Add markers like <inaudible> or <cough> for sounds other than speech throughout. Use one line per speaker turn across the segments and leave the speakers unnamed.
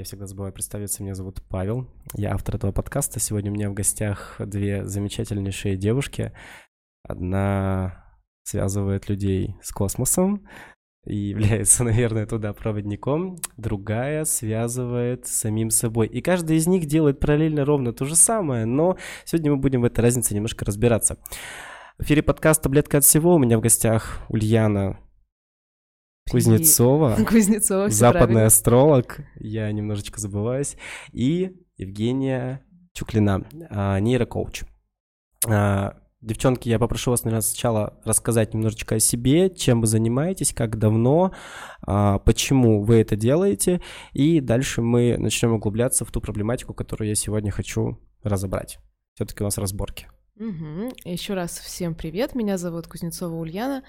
я всегда забываю представиться. Меня зовут Павел. Я автор этого подкаста. Сегодня у меня в гостях две замечательнейшие девушки. Одна связывает людей с космосом и <laughs> является, наверное, туда проводником. Другая связывает с самим собой. И каждый из них делает параллельно ровно то же самое, но сегодня мы будем в этой разнице немножко разбираться. В эфире подкаст «Таблетка от всего». У меня в гостях Ульяна Кузнецова. <laughs>
Кузнецова,
Западный
правильно.
астролог. Я немножечко забываюсь. И Евгения Чуклина, а, нейрокоуч. А, Девчонки, я попрошу вас, наверное, сначала рассказать немножечко о себе, чем вы занимаетесь, как давно, а, почему вы это делаете, и дальше мы начнем углубляться в ту проблематику, которую я сегодня хочу разобрать. Все-таки у нас разборки.
Угу. Еще раз всем привет, меня зовут Кузнецова Ульяна,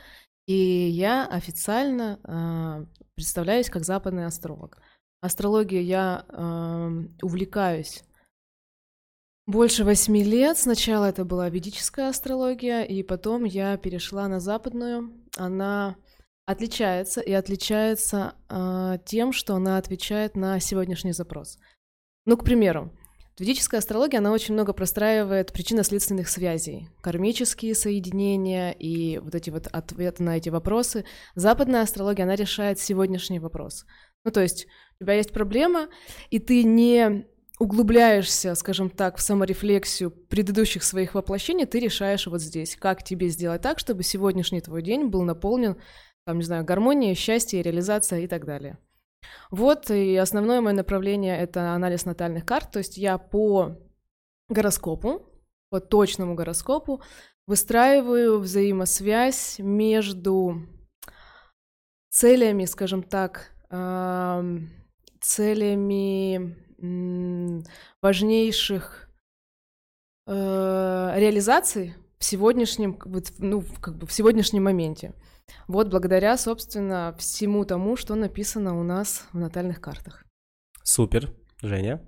и я официально э, представляюсь как западный астролог. Астрологией я э, увлекаюсь больше восьми лет. Сначала это была ведическая астрология, и потом я перешла на западную. Она отличается и отличается э, тем, что она отвечает на сегодняшний запрос. Ну, к примеру, ведическая астрология, она очень много простраивает причинно-следственных связей, кармические соединения и вот эти вот ответы на эти вопросы. Западная астрология, она решает сегодняшний вопрос. Ну, то есть у тебя есть проблема, и ты не углубляешься, скажем так, в саморефлексию предыдущих своих воплощений, ты решаешь вот здесь, как тебе сделать так, чтобы сегодняшний твой день был наполнен, там, не знаю, гармонией, счастьем, реализацией и так далее. Вот, и основное мое направление — это анализ натальных карт, то есть я по гороскопу, по точному гороскопу выстраиваю взаимосвязь между целями, скажем так, целями важнейших э, реализаций в сегодняшнем, ну, как бы в сегодняшнем моменте. Вот благодаря, собственно, всему тому, что написано у нас в натальных картах.
Супер. Женя?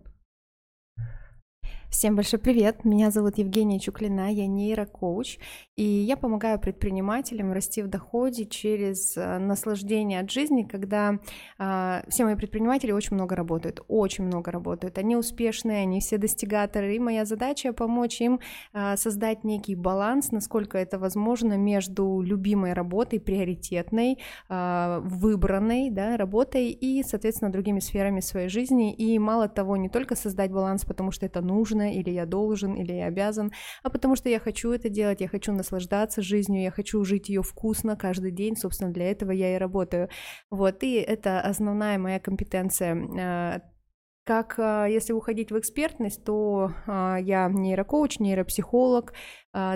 Всем большой привет, меня зовут Евгения Чуклина, я нейрокоуч, и я помогаю предпринимателям расти в доходе через э, наслаждение от жизни, когда э, все мои предприниматели очень много работают, очень много работают, они успешные, они все достигаторы, и моя задача помочь им э, создать некий баланс, насколько это возможно, между любимой работой, приоритетной, э, выбранной да, работой и, соответственно, другими сферами своей жизни, и мало того, не только создать баланс, потому что это нужно, нужно, или я должен, или я обязан, а потому что я хочу это делать, я хочу наслаждаться жизнью, я хочу жить ее вкусно каждый день, собственно, для этого я и работаю. Вот, и это основная моя компетенция а, как а, если уходить в экспертность, то а, я нейрокоуч, нейропсихолог,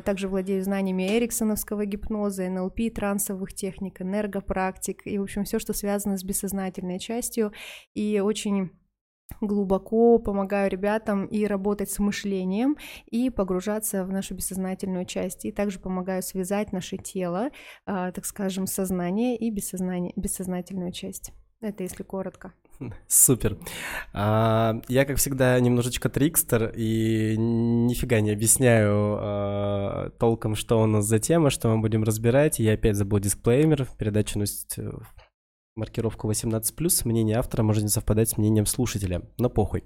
также владею знаниями эриксоновского гипноза, НЛП, трансовых техник, энергопрактик и, в общем, все, что связано с бессознательной частью. И очень глубоко помогаю ребятам и работать с мышлением, и погружаться в нашу бессознательную часть. И также помогаю связать наше тело, а, так скажем, сознание и бессознание, бессознательную часть. Это если коротко. <laughs>
Супер. А, я, как всегда, немножечко трикстер и нифига не объясняю а, толком, что у нас за тема, что мы будем разбирать. Я опять забыл дисклеймер. Передача носит маркировку 18+, мнение автора может не совпадать с мнением слушателя, но похуй.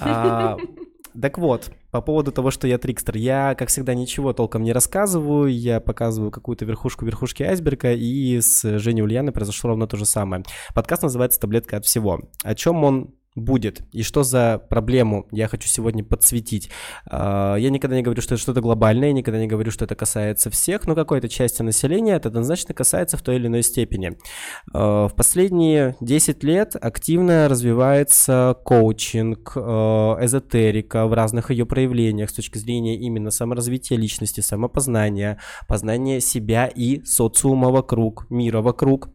А, <laughs> так вот, по поводу того, что я трикстер, я, как всегда, ничего толком не рассказываю, я показываю какую-то верхушку верхушки айсберга, и с Женей Ульяной произошло ровно то же самое. Подкаст называется «Таблетка от всего». О чем он будет и что за проблему я хочу сегодня подсветить. А, я никогда не говорю, что это что-то глобальное, я никогда не говорю, что это касается всех, но какой-то части населения это однозначно касается в той или иной степени. А, в последние 10 лет активно развивается коучинг, а, эзотерика в разных ее проявлениях с точки зрения именно саморазвития личности, самопознания, познания себя и социума вокруг, мира вокруг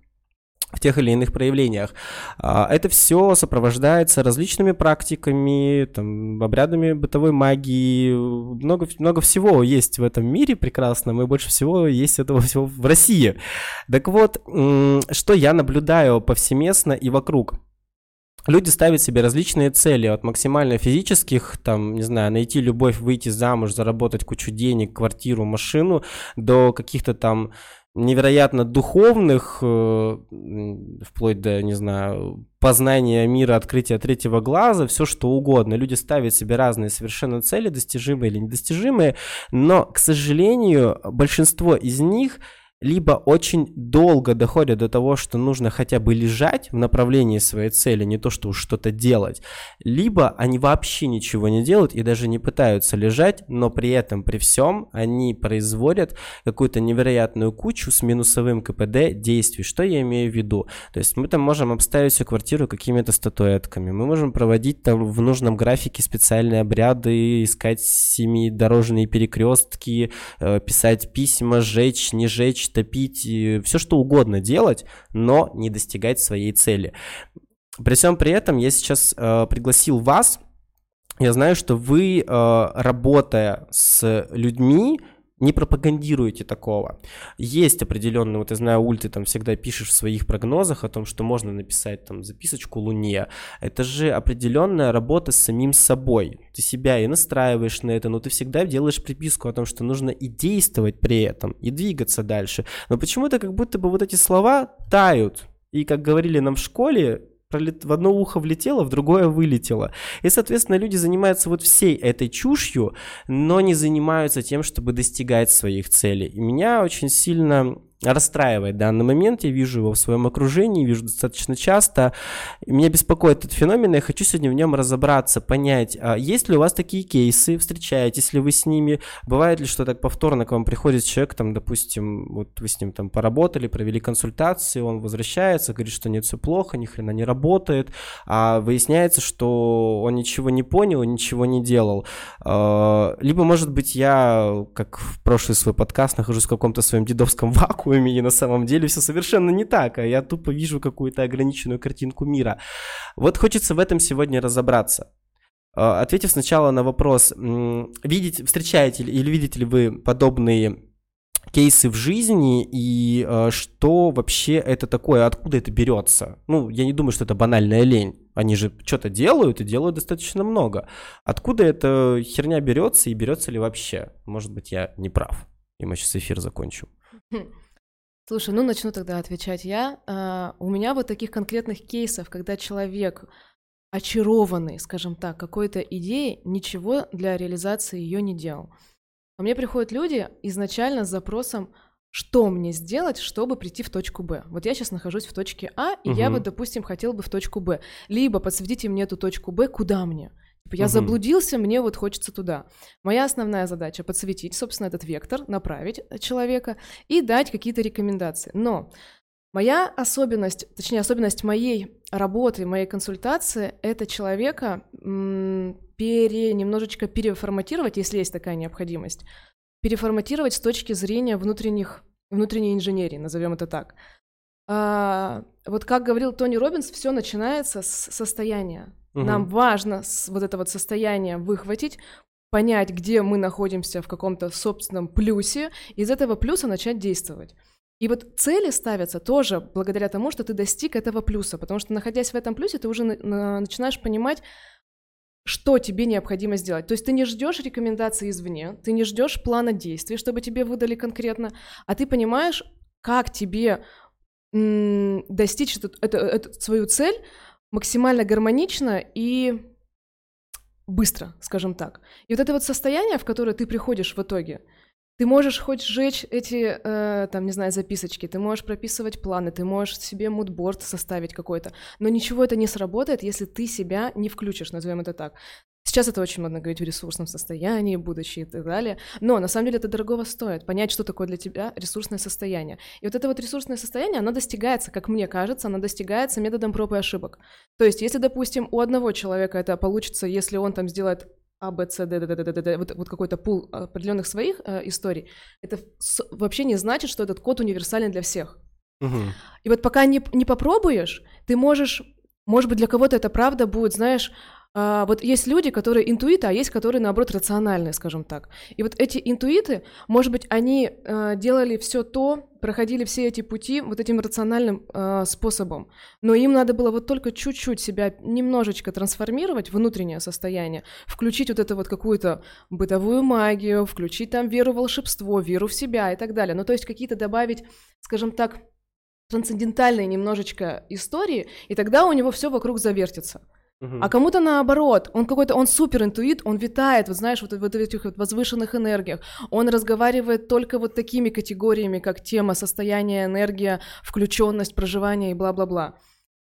в тех или иных проявлениях. А, это все сопровождается различными практиками, там, обрядами бытовой магии, много, много всего есть в этом мире прекрасном, и больше всего есть этого всего в России. Так вот, что я наблюдаю повсеместно и вокруг. Люди ставят себе различные цели, от максимально физических, там, не знаю, найти любовь, выйти замуж, заработать кучу денег, квартиру, машину, до каких-то там невероятно духовных, э, вплоть до, не знаю, познания мира, открытия третьего глаза, все что угодно. Люди ставят себе разные совершенно цели, достижимые или недостижимые, но, к сожалению, большинство из них – либо очень долго доходят до того, что нужно хотя бы лежать в направлении своей цели, не то что уж что-то делать, либо они вообще ничего не делают и даже не пытаются лежать, но при этом, при всем, они производят какую-то невероятную кучу с минусовым КПД действий. Что я имею в виду? То есть мы там можем обставить всю квартиру какими-то статуэтками, мы можем проводить там в нужном графике специальные обряды, искать семидорожные перекрестки, э, писать письма, жечь, не жечь, топить, все что угодно делать, но не достигать своей цели. При всем при этом я сейчас э, пригласил вас. Я знаю, что вы, э, работая с людьми, не пропагандируете такого. Есть определенные, вот я знаю, Уль, ты там всегда пишешь в своих прогнозах о том, что можно написать там записочку Луне. Это же определенная работа с самим собой. Ты себя и настраиваешь на это, но ты всегда делаешь приписку о том, что нужно и действовать при этом, и двигаться дальше. Но почему-то как будто бы вот эти слова тают. И как говорили нам в школе, пролет... в одно ухо влетело, в другое вылетело. И, соответственно, люди занимаются вот всей этой чушью, но не занимаются тем, чтобы достигать своих целей. И меня очень сильно расстраивает в данный момент, я вижу его в своем окружении, вижу достаточно часто. Меня беспокоит этот феномен, и я хочу сегодня в нем разобраться, понять, а есть ли у вас такие кейсы, встречаетесь ли вы с ними, бывает ли, что так повторно к вам приходит человек, там, допустим, вот вы с ним там поработали, провели консультации, он возвращается, говорит, что нет, все плохо, ни хрена не работает, а выясняется, что он ничего не понял, ничего не делал. А, либо, может быть, я, как в прошлый свой подкаст, нахожусь в каком-то своем дедовском <laughs> вакууме, вакууме, и на самом деле все совершенно не так, а я тупо вижу какую-то ограниченную картинку мира. Вот хочется в этом сегодня разобраться. А, ответив сначала на вопрос, видите, встречаете или видите ли вы подобные кейсы в жизни и э, что вообще это такое, откуда это берется. Ну, я не думаю, что это банальная лень. Они же что-то делают и делают достаточно много. Откуда эта херня берется и берется ли вообще? Может быть, я не прав. И мы сейчас эфир закончим. <laughs>
Слушай, ну начну тогда отвечать я. А, у меня вот таких конкретных кейсов, когда человек очарованный, скажем так, какой-то идеей, ничего для реализации ее не делал. Ко мне приходят люди изначально с запросом, что мне сделать, чтобы прийти в точку Б. Вот я сейчас нахожусь в точке А, и угу. я вот, допустим, хотел бы в точку Б. Либо подсветите мне эту точку Б, куда мне? Типа, я угу. заблудился, мне вот хочется туда. Моя основная задача подсветить, собственно, этот вектор, направить человека и дать какие-то рекомендации. Но моя особенность, точнее, особенность моей работы, моей консультации — это человека пере, немножечко переформатировать, если есть такая необходимость, переформатировать с точки зрения внутренних, внутренней инженерии, назовем это так. А, вот как говорил Тони Робинс, все начинается с состояния. Угу. Нам важно вот это вот состояние выхватить, понять, где мы находимся в каком-то собственном плюсе, и из этого плюса начать действовать. И вот цели ставятся тоже благодаря тому, что ты достиг этого плюса, потому что находясь в этом плюсе, ты уже начинаешь понимать, что тебе необходимо сделать. То есть ты не ждешь рекомендаций извне, ты не ждешь плана действий, чтобы тебе выдали конкретно, а ты понимаешь, как тебе м- достичь эту, эту, эту свою цель максимально гармонично и быстро, скажем так. И вот это вот состояние, в которое ты приходишь в итоге, ты можешь хоть сжечь эти, э, там, не знаю, записочки, ты можешь прописывать планы, ты можешь себе мудборд составить какой-то, но ничего это не сработает, если ты себя не включишь, назовем это так. Сейчас это очень модно говорить в ресурсном состоянии, будучи и так далее. Но на самом деле это дорогого стоит. Понять, что такое для тебя ресурсное состояние. И вот это вот ресурсное состояние, оно достигается, как мне кажется, оно достигается методом проб и ошибок. То есть, если, допустим, у одного человека это получится, если он там сделает а, Б, С, Д, Д, Д, Д, Д, вот, вот какой-то пул определенных своих э, историй, это с, вообще не значит, что этот код универсален для всех. Угу. И вот пока не, не попробуешь, ты можешь, может быть, для кого-то это правда будет, знаешь, а, вот есть люди, которые интуиты, а есть, которые, наоборот, рациональные, скажем так. И вот эти интуиты, может быть, они а, делали все то, проходили все эти пути вот этим рациональным а, способом, но им надо было вот только чуть-чуть себя немножечко трансформировать, внутреннее состояние, включить вот эту вот какую-то бытовую магию, включить там веру в волшебство, веру в себя и так далее. Ну, то есть какие-то добавить, скажем так, трансцендентальные немножечко истории, и тогда у него все вокруг завертится. А кому-то наоборот, он какой-то, он супер интуит, он витает, вот знаешь, вот, вот в этих вот возвышенных энергиях. Он разговаривает только вот такими категориями, как тема, состояние, энергия, включенность, проживание и бла-бла-бла.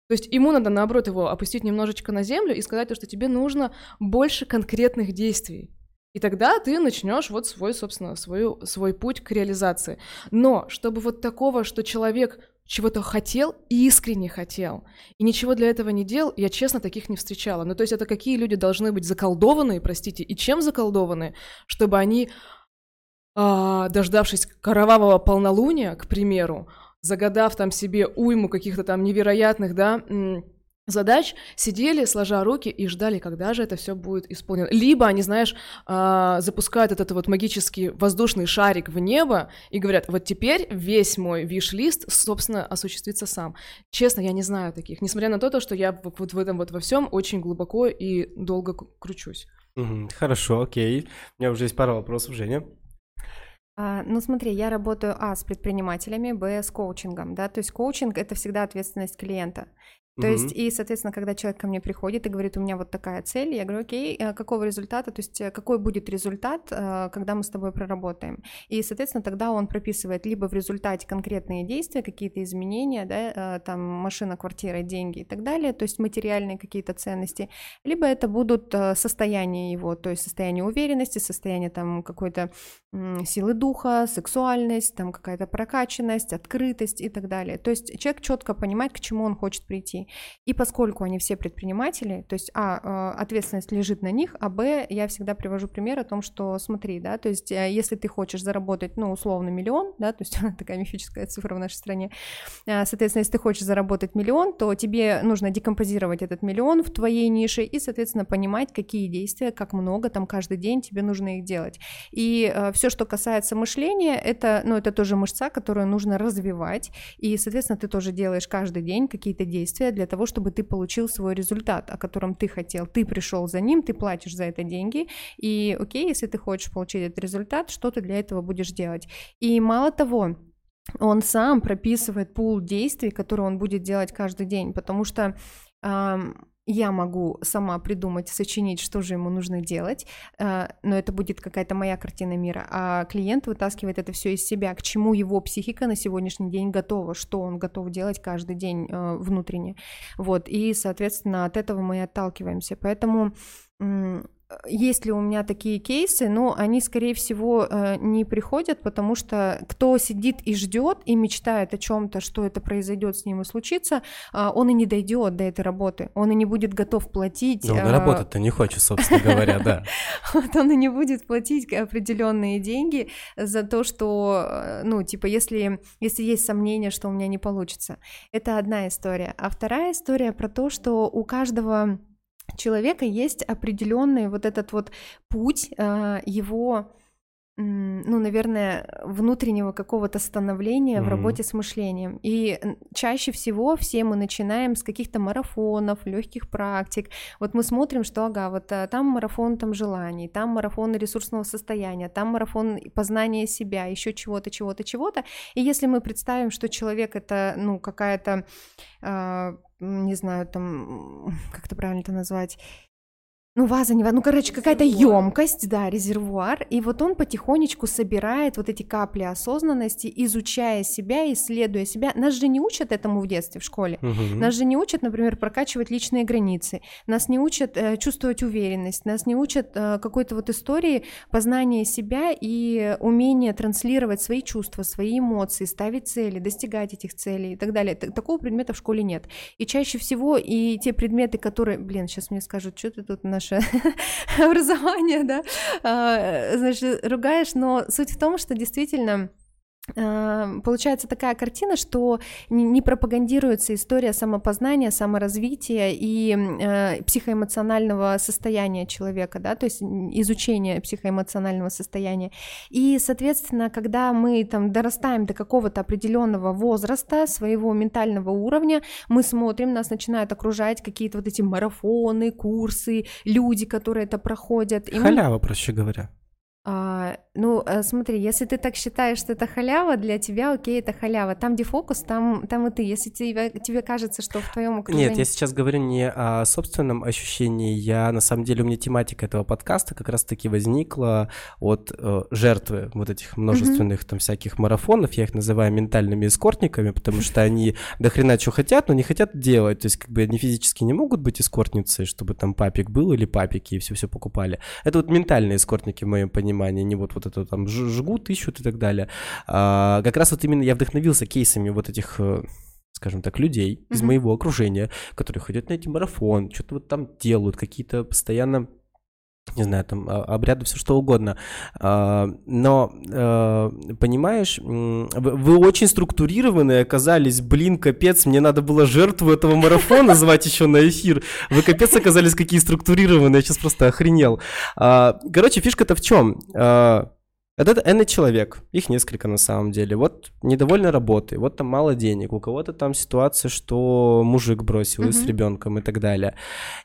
То есть ему надо, наоборот, его опустить немножечко на землю и сказать, что тебе нужно больше конкретных действий. И тогда ты начнешь вот свой, собственно, свою, свой путь к реализации. Но чтобы вот такого, что человек чего-то хотел и искренне хотел, и ничего для этого не делал, я честно таких не встречала. Ну, то есть это какие люди должны быть заколдованные, простите, и чем заколдованные, чтобы они, а, дождавшись кровавого полнолуния, к примеру, загадав там себе уйму каких-то там невероятных, да, задач, сидели, сложа руки и ждали, когда же это все будет исполнено. Либо они, знаешь, а, запускают этот вот магический воздушный шарик в небо и говорят, вот теперь весь мой виш-лист, собственно, осуществится сам. Честно, я не знаю таких, несмотря на то, что я вот в этом вот во всем очень глубоко и долго кручусь.
Хорошо, окей. У меня уже есть пара вопросов, Женя.
А, ну смотри, я работаю, а, с предпринимателями, б, с коучингом, да, то есть коучинг — это всегда ответственность клиента. То mm есть, и, соответственно, когда человек ко мне приходит и говорит, у меня вот такая цель, я говорю, окей, э, какого результата, то есть э, какой будет результат, э, когда мы с тобой проработаем. И, соответственно, тогда он прописывает либо в результате конкретные действия, какие-то изменения, да, там машина, квартира, деньги и так далее, то есть материальные какие-то ценности, либо это будут состояния его, то есть состояние уверенности, состояние там какой-то силы духа, сексуальность, там какая-то прокачанность, открытость и так далее. То есть человек четко понимает, к чему он хочет прийти. И поскольку они все предприниматели, то есть, а, э, ответственность лежит на них, а, б, я всегда привожу пример о том, что смотри, да, то есть, э, если ты хочешь заработать, ну, условно, миллион, да, то есть, <laughs> такая мифическая цифра в нашей стране, э, соответственно, если ты хочешь заработать миллион, то тебе нужно декомпозировать этот миллион в твоей нише и, соответственно, понимать, какие действия, как много там каждый день тебе нужно их делать. И все, что касается мышления, это, ну, это тоже мышца, которую нужно развивать, и, соответственно, ты тоже делаешь каждый день какие-то действия для того, чтобы ты получил свой результат, о котором ты хотел. Ты пришел за ним, ты платишь за это деньги, и окей, если ты хочешь получить этот результат, что ты для этого будешь делать. И мало того, он сам прописывает пул действий, которые он будет делать каждый день, потому что я могу сама придумать, сочинить, что же ему нужно делать, э, но это будет какая-то моя картина мира, а клиент вытаскивает это все из себя, к чему его психика на сегодняшний день готова, что он готов делать каждый день э, внутренне, вот, и, соответственно, от этого мы и отталкиваемся, поэтому есть ли у меня такие кейсы, но они, скорее всего, э, не приходят, потому что кто сидит и ждет и мечтает о чем-то, что это произойдет с ним и случится, а, он и не дойдет до этой работы, он и не будет готов платить.
Да он а... работать-то не хочет, собственно говоря, да. <laughs>
Вот он и не будет платить определенные деньги за то, что, э, ну, типа, если, если есть сомнение, что у меня не получится. Это одна история. А вторая история про то, что у каждого человека есть определенный вот этот вот путь а, его ну, наверное, внутреннего какого-то становления mm-hmm. в работе с мышлением. И чаще всего все мы начинаем с каких-то марафонов, легких практик. Вот мы смотрим, что, ага, вот а, там марафон там желаний, там марафон ресурсного состояния, там марафон познания себя, еще чего-то, чего-то, чего-то. И если мы представим, что человек это, ну, какая-то э, не знаю, там, <laughs> как это правильно это назвать, ну, ваза, не ваза, ну, короче, какая-то емкость, да, резервуар, и вот он потихонечку собирает вот эти капли осознанности, изучая себя, исследуя себя. Нас же не учат этому в детстве, в школе. Угу. Нас же не учат, например, прокачивать личные границы, нас не учат э, чувствовать уверенность, нас не учат э, какой-то вот истории познания себя и умения транслировать свои чувства, свои эмоции, ставить цели, достигать этих целей и так далее. Такого предмета в школе нет. И чаще всего и те предметы, которые, блин, сейчас мне скажут, что ты тут наше <laughs> образование, да, а, значит, ругаешь, но суть в том, что действительно Э, получается такая картина, что не пропагандируется история самопознания, саморазвития и э, психоэмоционального состояния человека, да, то есть изучение психоэмоционального состояния. И, соответственно, когда мы там дорастаем до какого-то определенного возраста, своего ментального уровня, мы смотрим, нас начинают окружать какие-то вот эти марафоны, курсы, люди, которые это проходят.
И Халява, мы... проще говоря.
А, ну, э, смотри, если ты так считаешь, что это халява, для тебя окей, это халява. Там, где фокус, там, там и ты. Если тебе, тебе кажется, что в твоем окружении...
Нет, я сейчас говорю не о собственном ощущении. Я, на самом деле, у меня тематика этого подкаста как раз-таки возникла от э, жертвы вот этих множественных mm-hmm. там всяких марафонов. Я их называю ментальными эскортниками, потому что они <laughs> до хрена что хотят, но не хотят делать. То есть, как бы они физически не могут быть эскортницей, чтобы там папик был или папики и все-все покупали. Это вот ментальные эскортники в моем понимании не вот, вот это там жгут, ищут и так далее. А, как раз вот именно я вдохновился кейсами вот этих э, скажем так, людей mm-hmm. из моего окружения, которые ходят на эти марафон, что-то вот там делают, какие-то постоянно не знаю, там, а, обряды, все что угодно. А, но, э, понимаешь, вы очень структурированные оказались, блин, капец, мне надо было жертву этого марафона <laughs> звать еще на эфир. Вы капец оказались какие структурированные, я сейчас просто охренел. А, короче, фишка-то в чем? Это N человек, их несколько на самом деле. Вот недовольны работой, вот там мало денег, у кого-то там ситуация, что мужик бросил mm-hmm. с ребенком и так далее.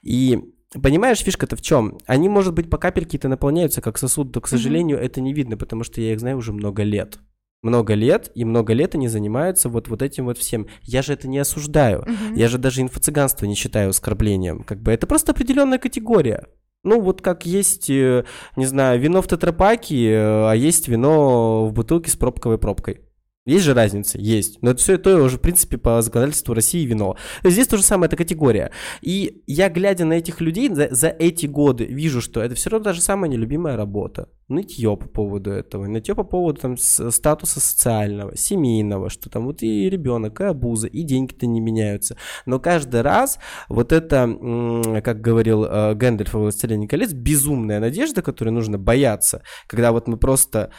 И Понимаешь, фишка-то в чем? Они, может быть, по капельке-то наполняются как сосуд, но, к сожалению, mm-hmm. это не видно, потому что я их знаю уже много лет. Много лет, и много лет они занимаются вот, вот этим вот всем. Я же это не осуждаю. Mm-hmm. Я же даже инфо-цыганство не считаю оскорблением. Как бы это просто определенная категория. Ну, вот как есть, э, не знаю, вино в тетрапаке, э, а есть вино в бутылке с пробковой пробкой. Есть же разница? Есть. Но это все это уже, в принципе, по законодательству России вино. Здесь то же самое, это категория. И я, глядя на этих людей за, за эти годы, вижу, что это все равно та же самая нелюбимая работа. Нытье по поводу этого, нытье по поводу там, статуса социального, семейного, что там вот и ребенок, и обуза, и деньги-то не меняются. Но каждый раз вот это, как говорил э, Гэндальф в «Властелине колец», безумная надежда, которой нужно бояться, когда вот мы просто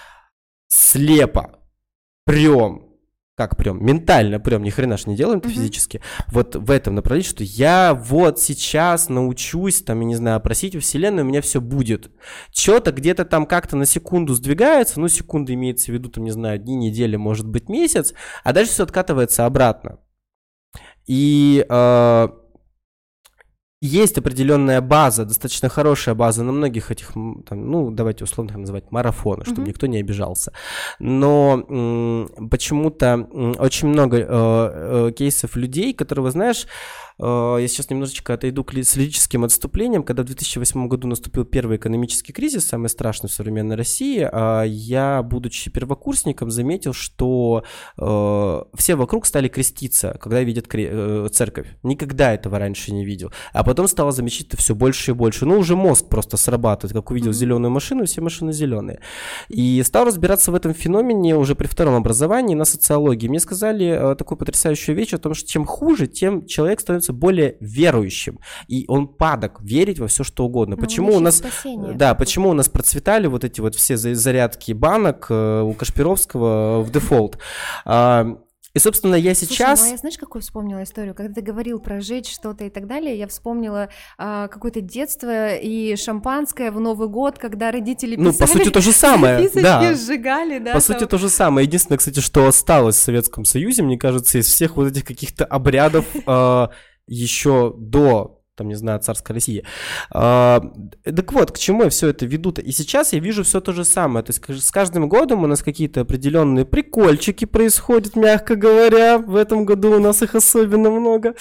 слепо прям, как прям, ментально прям, ни хрена ж не делаем это mm-hmm. физически, вот в этом направлении, что я вот сейчас научусь, там, я не знаю, просить у вселенной, у меня все будет. Что-то где-то там как-то на секунду сдвигается, ну, секунда имеется в виду, там, не знаю, дни, недели, может быть, месяц, а дальше все откатывается обратно. И э, есть определенная база, достаточно хорошая база на многих этих, там, ну, давайте условно их называть марафоны, чтобы mm-hmm. никто не обижался. Но м- почему-то м- очень много э, э, кейсов людей, которые, знаешь, я сейчас немножечко отойду к с лирическим отступлением. Когда в 2008 году наступил первый экономический кризис, самый страшный в современной России, а, я, будучи первокурсником, заметил, что э, все вокруг стали креститься, когда видят э, церковь. Никогда этого раньше не видел. А потом стало замечать это все больше и больше. Ну, уже мозг просто срабатывает. Как увидел mm-hmm. зеленую машину, все машины зеленые. И стал разбираться в этом феномене уже при втором образовании на социологии. Мне сказали такую потрясающую вещь о том, что чем хуже, тем человек становится становится более верующим, и он падок верить во все что угодно. Ну, почему у нас, спасение. да, почему у нас процветали вот эти вот все зарядки банок э, у Кашпировского в дефолт? А, и, собственно, я сейчас... Слушай,
ну, а я знаешь, какую вспомнила историю? Когда ты говорил про жечь что-то и так далее, я вспомнила а, какое-то детство и шампанское в Новый год, когда родители писали...
Ну, по сути, то же <laughs> самое, да.
сжигали, да.
По там... сути, то же самое. Единственное, кстати, что осталось в Советском Союзе, мне кажется, из всех вот этих каких-то обрядов а, еще до там, не знаю, царской России. А, так вот, к чему я все это веду-то? И сейчас я вижу все то же самое. То есть с каждым годом у нас какие-то определенные прикольчики происходят, мягко говоря. В этом году у нас их особенно много.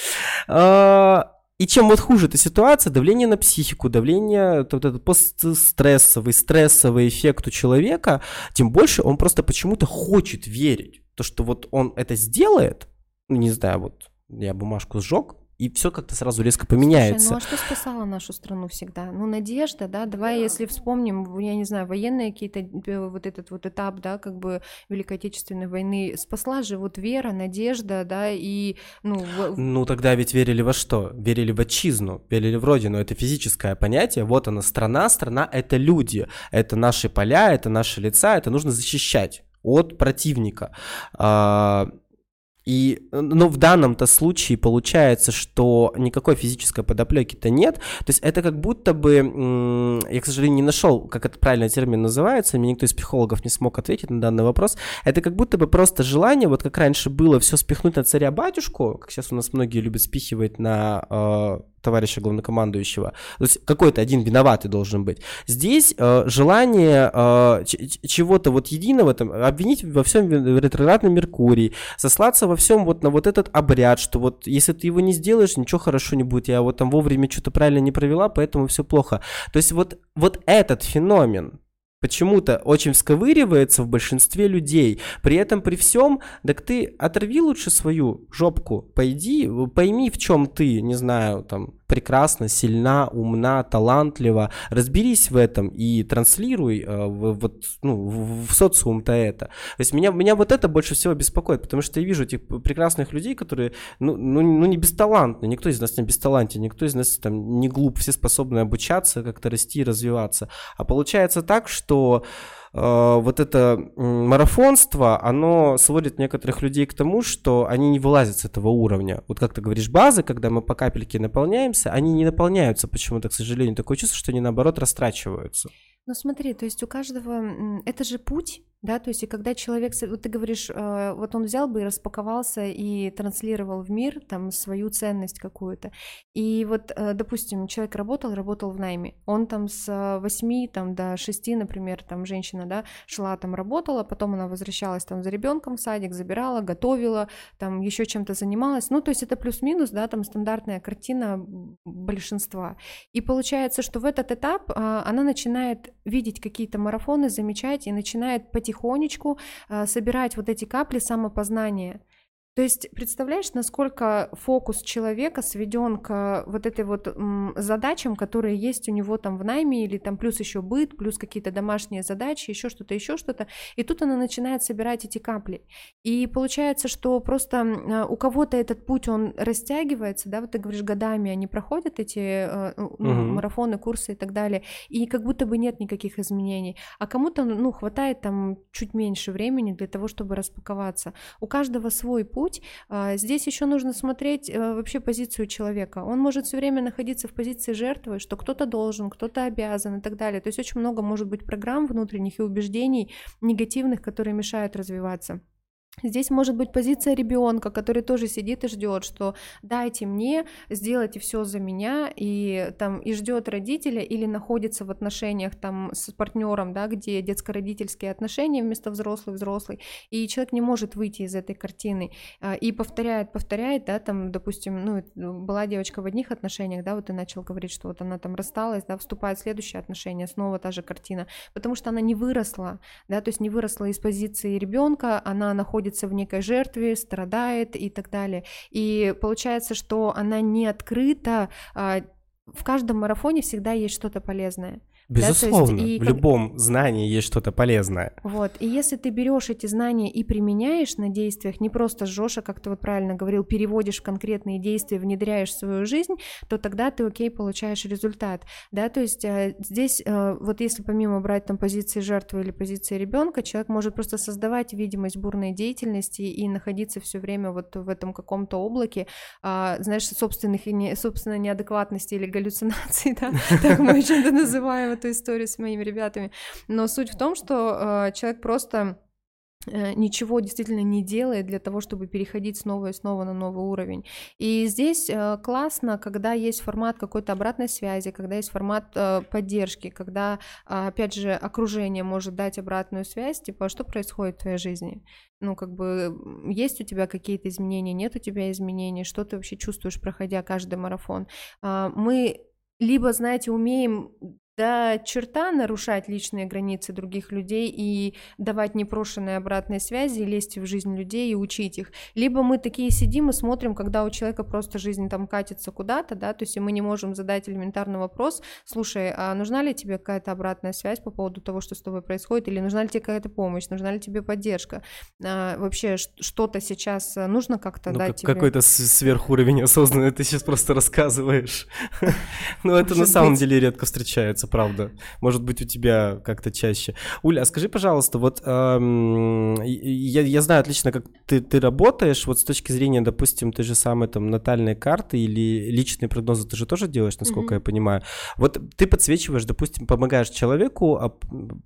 А, и чем вот хуже эта ситуация, давление на психику, давление, вот этот постстрессовый, стрессовый эффект у человека, тем больше он просто почему-то хочет верить. То, что вот он это сделает, ну, не знаю, вот я бумажку сжег, и все как-то сразу резко поменяется.
Слушай, ну а что спасало нашу страну всегда? Ну, надежда, да, давай, если вспомним, я не знаю, военные какие-то, э, вот этот вот этап, да, как бы Великой Отечественной войны, спасла же вот вера, надежда, да, и, ну...
Ну, тогда ведь верили во что? Верили в отчизну, верили в родину, это физическое понятие, вот она страна, страна — это люди, это наши поля, это наши лица, это нужно защищать от противника. И, но в данном-то случае получается, что никакой физической подоплеки-то нет. То есть это как будто бы, я, к сожалению, не нашел, как это правильно термин называется, мне никто из психологов не смог ответить на данный вопрос. Это как будто бы просто желание, вот как раньше было, все спихнуть на царя-батюшку, как сейчас у нас многие любят спихивать на э, товарища главнокомандующего. То есть какой-то один виноватый должен быть. Здесь э, желание э, чего-то вот единого, там, обвинить во всем ретроградном Меркурий, сослаться во всем вот на вот этот обряд, что вот если ты его не сделаешь, ничего хорошо не будет. Я вот там вовремя что-то правильно не провела, поэтому все плохо. То есть вот, вот этот феномен, почему-то очень всковыривается в большинстве людей. При этом, при всем, так ты оторви лучше свою жопку, пойди, пойми, в чем ты, не знаю, там, прекрасна, сильна, умна, талантлива. Разберись в этом и транслируй э, в, вот, ну, в, в социум-то это. То есть меня, меня вот это больше всего беспокоит, потому что я вижу этих прекрасных людей, которые, ну, ну, ну не бесталантны, никто из нас не бесталантен, никто из нас там не глуп, все способны обучаться, как-то расти и развиваться. А получается так, что вот это марафонство, оно сводит некоторых людей к тому, что они не вылазят с этого уровня. Вот как ты говоришь, базы, когда мы по капельке наполняемся, они не наполняются почему-то, к сожалению. Такое чувство, что они наоборот растрачиваются.
Ну смотри, то есть у каждого, это же путь, да, то есть и когда человек, вот ты говоришь, э, вот он взял бы и распаковался и транслировал в мир там свою ценность какую-то, и вот, э, допустим, человек работал, работал в найме, он там с 8 там, до 6, например, там женщина, да, шла там работала, потом она возвращалась там за ребенком в садик, забирала, готовила, там еще чем-то занималась, ну то есть это плюс-минус, да, там стандартная картина большинства, и получается, что в этот этап а, она начинает видеть какие-то марафоны, замечать и начинает потихонечку э, собирать вот эти капли самопознания. То есть, представляешь, насколько фокус человека сведен к вот этой вот задачам, которые есть у него там в найме, или там плюс еще быт, плюс какие-то домашние задачи, еще что-то, еще что-то. И тут она начинает собирать эти капли. И получается, что просто а, у кого-то этот путь, он растягивается, да, вот ты говоришь, годами они проходят эти э, ну, угу. марафоны, курсы и так далее, и как будто бы нет никаких изменений. А кому-то, ну, хватает там чуть меньше времени для того, чтобы распаковаться. У каждого свой путь, путь. А, здесь еще нужно смотреть э, вообще позицию человека. Он может все время находиться в позиции жертвы, что кто-то должен, кто-то обязан и так далее. То есть очень много может быть программ внутренних и убеждений негативных, которые мешают развиваться. Здесь может быть позиция ребенка, который тоже сидит и ждет, что дайте мне, сделайте все за меня, и там и ждет родителя или находится в отношениях там с партнером, да, где детско-родительские отношения вместо взрослый взрослый, и человек не может выйти из этой картины. А, и повторяет, повторяет, да, там, допустим, ну была девочка в одних отношениях, да, вот ты начал говорить, что вот она там рассталась, да, вступает в следующие отношения, снова та же картина, потому что она не выросла, да, то есть не выросла из позиции ребенка, она находится находится в некой жертве, страдает и так далее. И получается, что она не открыта. А, в каждом марафоне всегда есть что-то полезное.
Безусловно, да, есть, и в любом знании есть что-то полезное.
Вот, и если ты берешь эти знания и применяешь на действиях, не просто жжешь, а как ты вот правильно говорил, переводишь в конкретные действия, внедряешь в свою жизнь, то тогда ты, окей, получаешь результат, да, то есть э, здесь э, вот если помимо брать там позиции жертвы или позиции ребенка, человек может просто создавать видимость бурной деятельности и находиться все время вот в этом каком-то облаке, а, знаешь, собственных и не, собственной неадекватности или галлюцинаций, <laughs> да, так мы очень-то называем эту историю с моими ребятами. Но суть в том, что э, человек просто э, ничего действительно не делает для того, чтобы переходить снова и снова на новый уровень. И здесь э, классно, когда есть формат какой-то обратной связи, когда есть формат э, поддержки, когда, э, опять же, окружение может дать обратную связь, типа, а что происходит в твоей жизни? Ну, как бы, есть у тебя какие-то изменения, нет у тебя изменений, что ты вообще чувствуешь, проходя каждый марафон? Э, мы либо, знаете, умеем до черта нарушать личные границы других людей и давать непрошенные обратные связи, лезть в жизнь людей и учить их. Либо мы такие сидим и смотрим, когда у человека просто жизнь там катится куда-то, да, то есть мы не можем задать элементарный вопрос, слушай, а нужна ли тебе какая-то обратная связь по поводу того, что с тобой происходит, или нужна ли тебе какая-то помощь, нужна ли тебе поддержка, а, вообще что-то сейчас нужно как-то ну, дать как,
тебе? Какой-то сверхуровень осознанный ты сейчас просто рассказываешь. <laughs> Ну это на самом деле редко встречается встречается, правда. Может быть, у тебя как-то чаще. Уля, а скажи, пожалуйста, вот эм, я, я знаю отлично, как ты, ты работаешь, вот с точки зрения, допустим, ты же самой там натальной карты или личные прогнозы ты же тоже делаешь, насколько mm-hmm. я понимаю. Вот ты подсвечиваешь, допустим, помогаешь человеку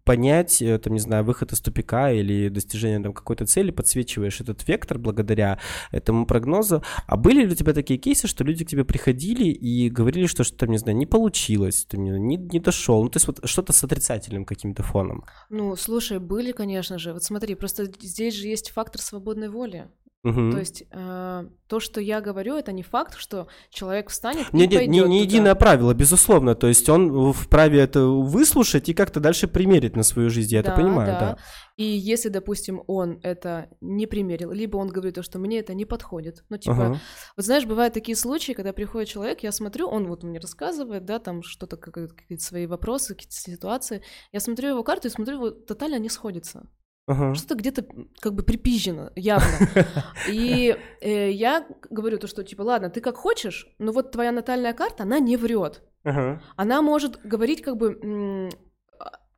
понять, э, там, не знаю, выход из тупика или достижение там какой-то цели, подсвечиваешь этот вектор благодаря этому прогнозу. А были ли у тебя такие кейсы, что люди к тебе приходили и говорили, что что-то, не знаю, не получилось, ты не, не, не дошел, ну, то есть вот что-то с отрицательным каким-то фоном?
Ну, слушай, были, конечно же. Вот смотри, просто здесь же есть фактор свободной воли. Угу. То есть э, то, что я говорю, это не факт, что человек встанет
не,
и
не, не, не единое правило, безусловно. То есть он вправе это выслушать и как-то дальше примерить на свою жизнь. Я да, это понимаю, да. да.
И если, допустим, он это не примерил, либо он говорит, что мне это не подходит. Ну, типа, ага. вот знаешь, бывают такие случаи, когда приходит человек, я смотрю, он вот мне рассказывает, да, там что-то, какие-то свои вопросы, какие-то ситуации. Я смотрю его карту и смотрю, вот тотально не сходится. Ага. Что-то где-то как бы припизжено, явно. <laughs> И э, я говорю то, что типа, ладно, ты как хочешь, но вот твоя натальная карта, она не врет. Ага. Она может говорить как бы,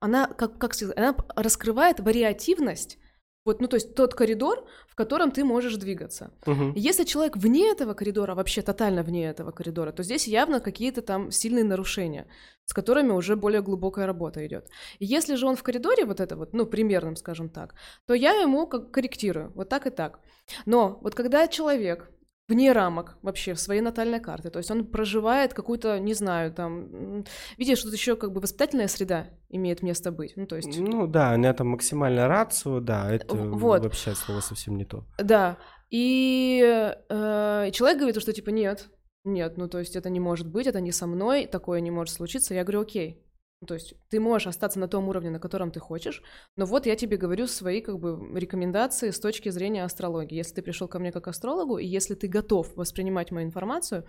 она как как сказать, она раскрывает вариативность вот, ну, то есть тот коридор, в котором ты можешь двигаться. Угу. Если человек вне этого коридора, вообще тотально вне этого коридора, то здесь явно какие-то там сильные нарушения, с которыми уже более глубокая работа идет. И если же он в коридоре, вот это вот, ну, примерным, скажем так, то я ему как корректирую, вот так и так. Но вот когда человек вне рамок вообще в своей натальной карте. То есть он проживает какую-то, не знаю, там, видишь, тут еще как бы воспитательная среда имеет место быть. Ну, то есть...
Ну да, на этом максимальная рацию, да, это вот. вообще слово совсем не то.
Да, и э, человек говорит, что типа нет, нет, ну то есть это не может быть, это не со мной, такое не может случиться. Я говорю, окей, то есть ты можешь остаться на том уровне, на котором ты хочешь, но вот я тебе говорю свои как бы рекомендации с точки зрения астрологии. Если ты пришел ко мне как астрологу, и если ты готов воспринимать мою информацию,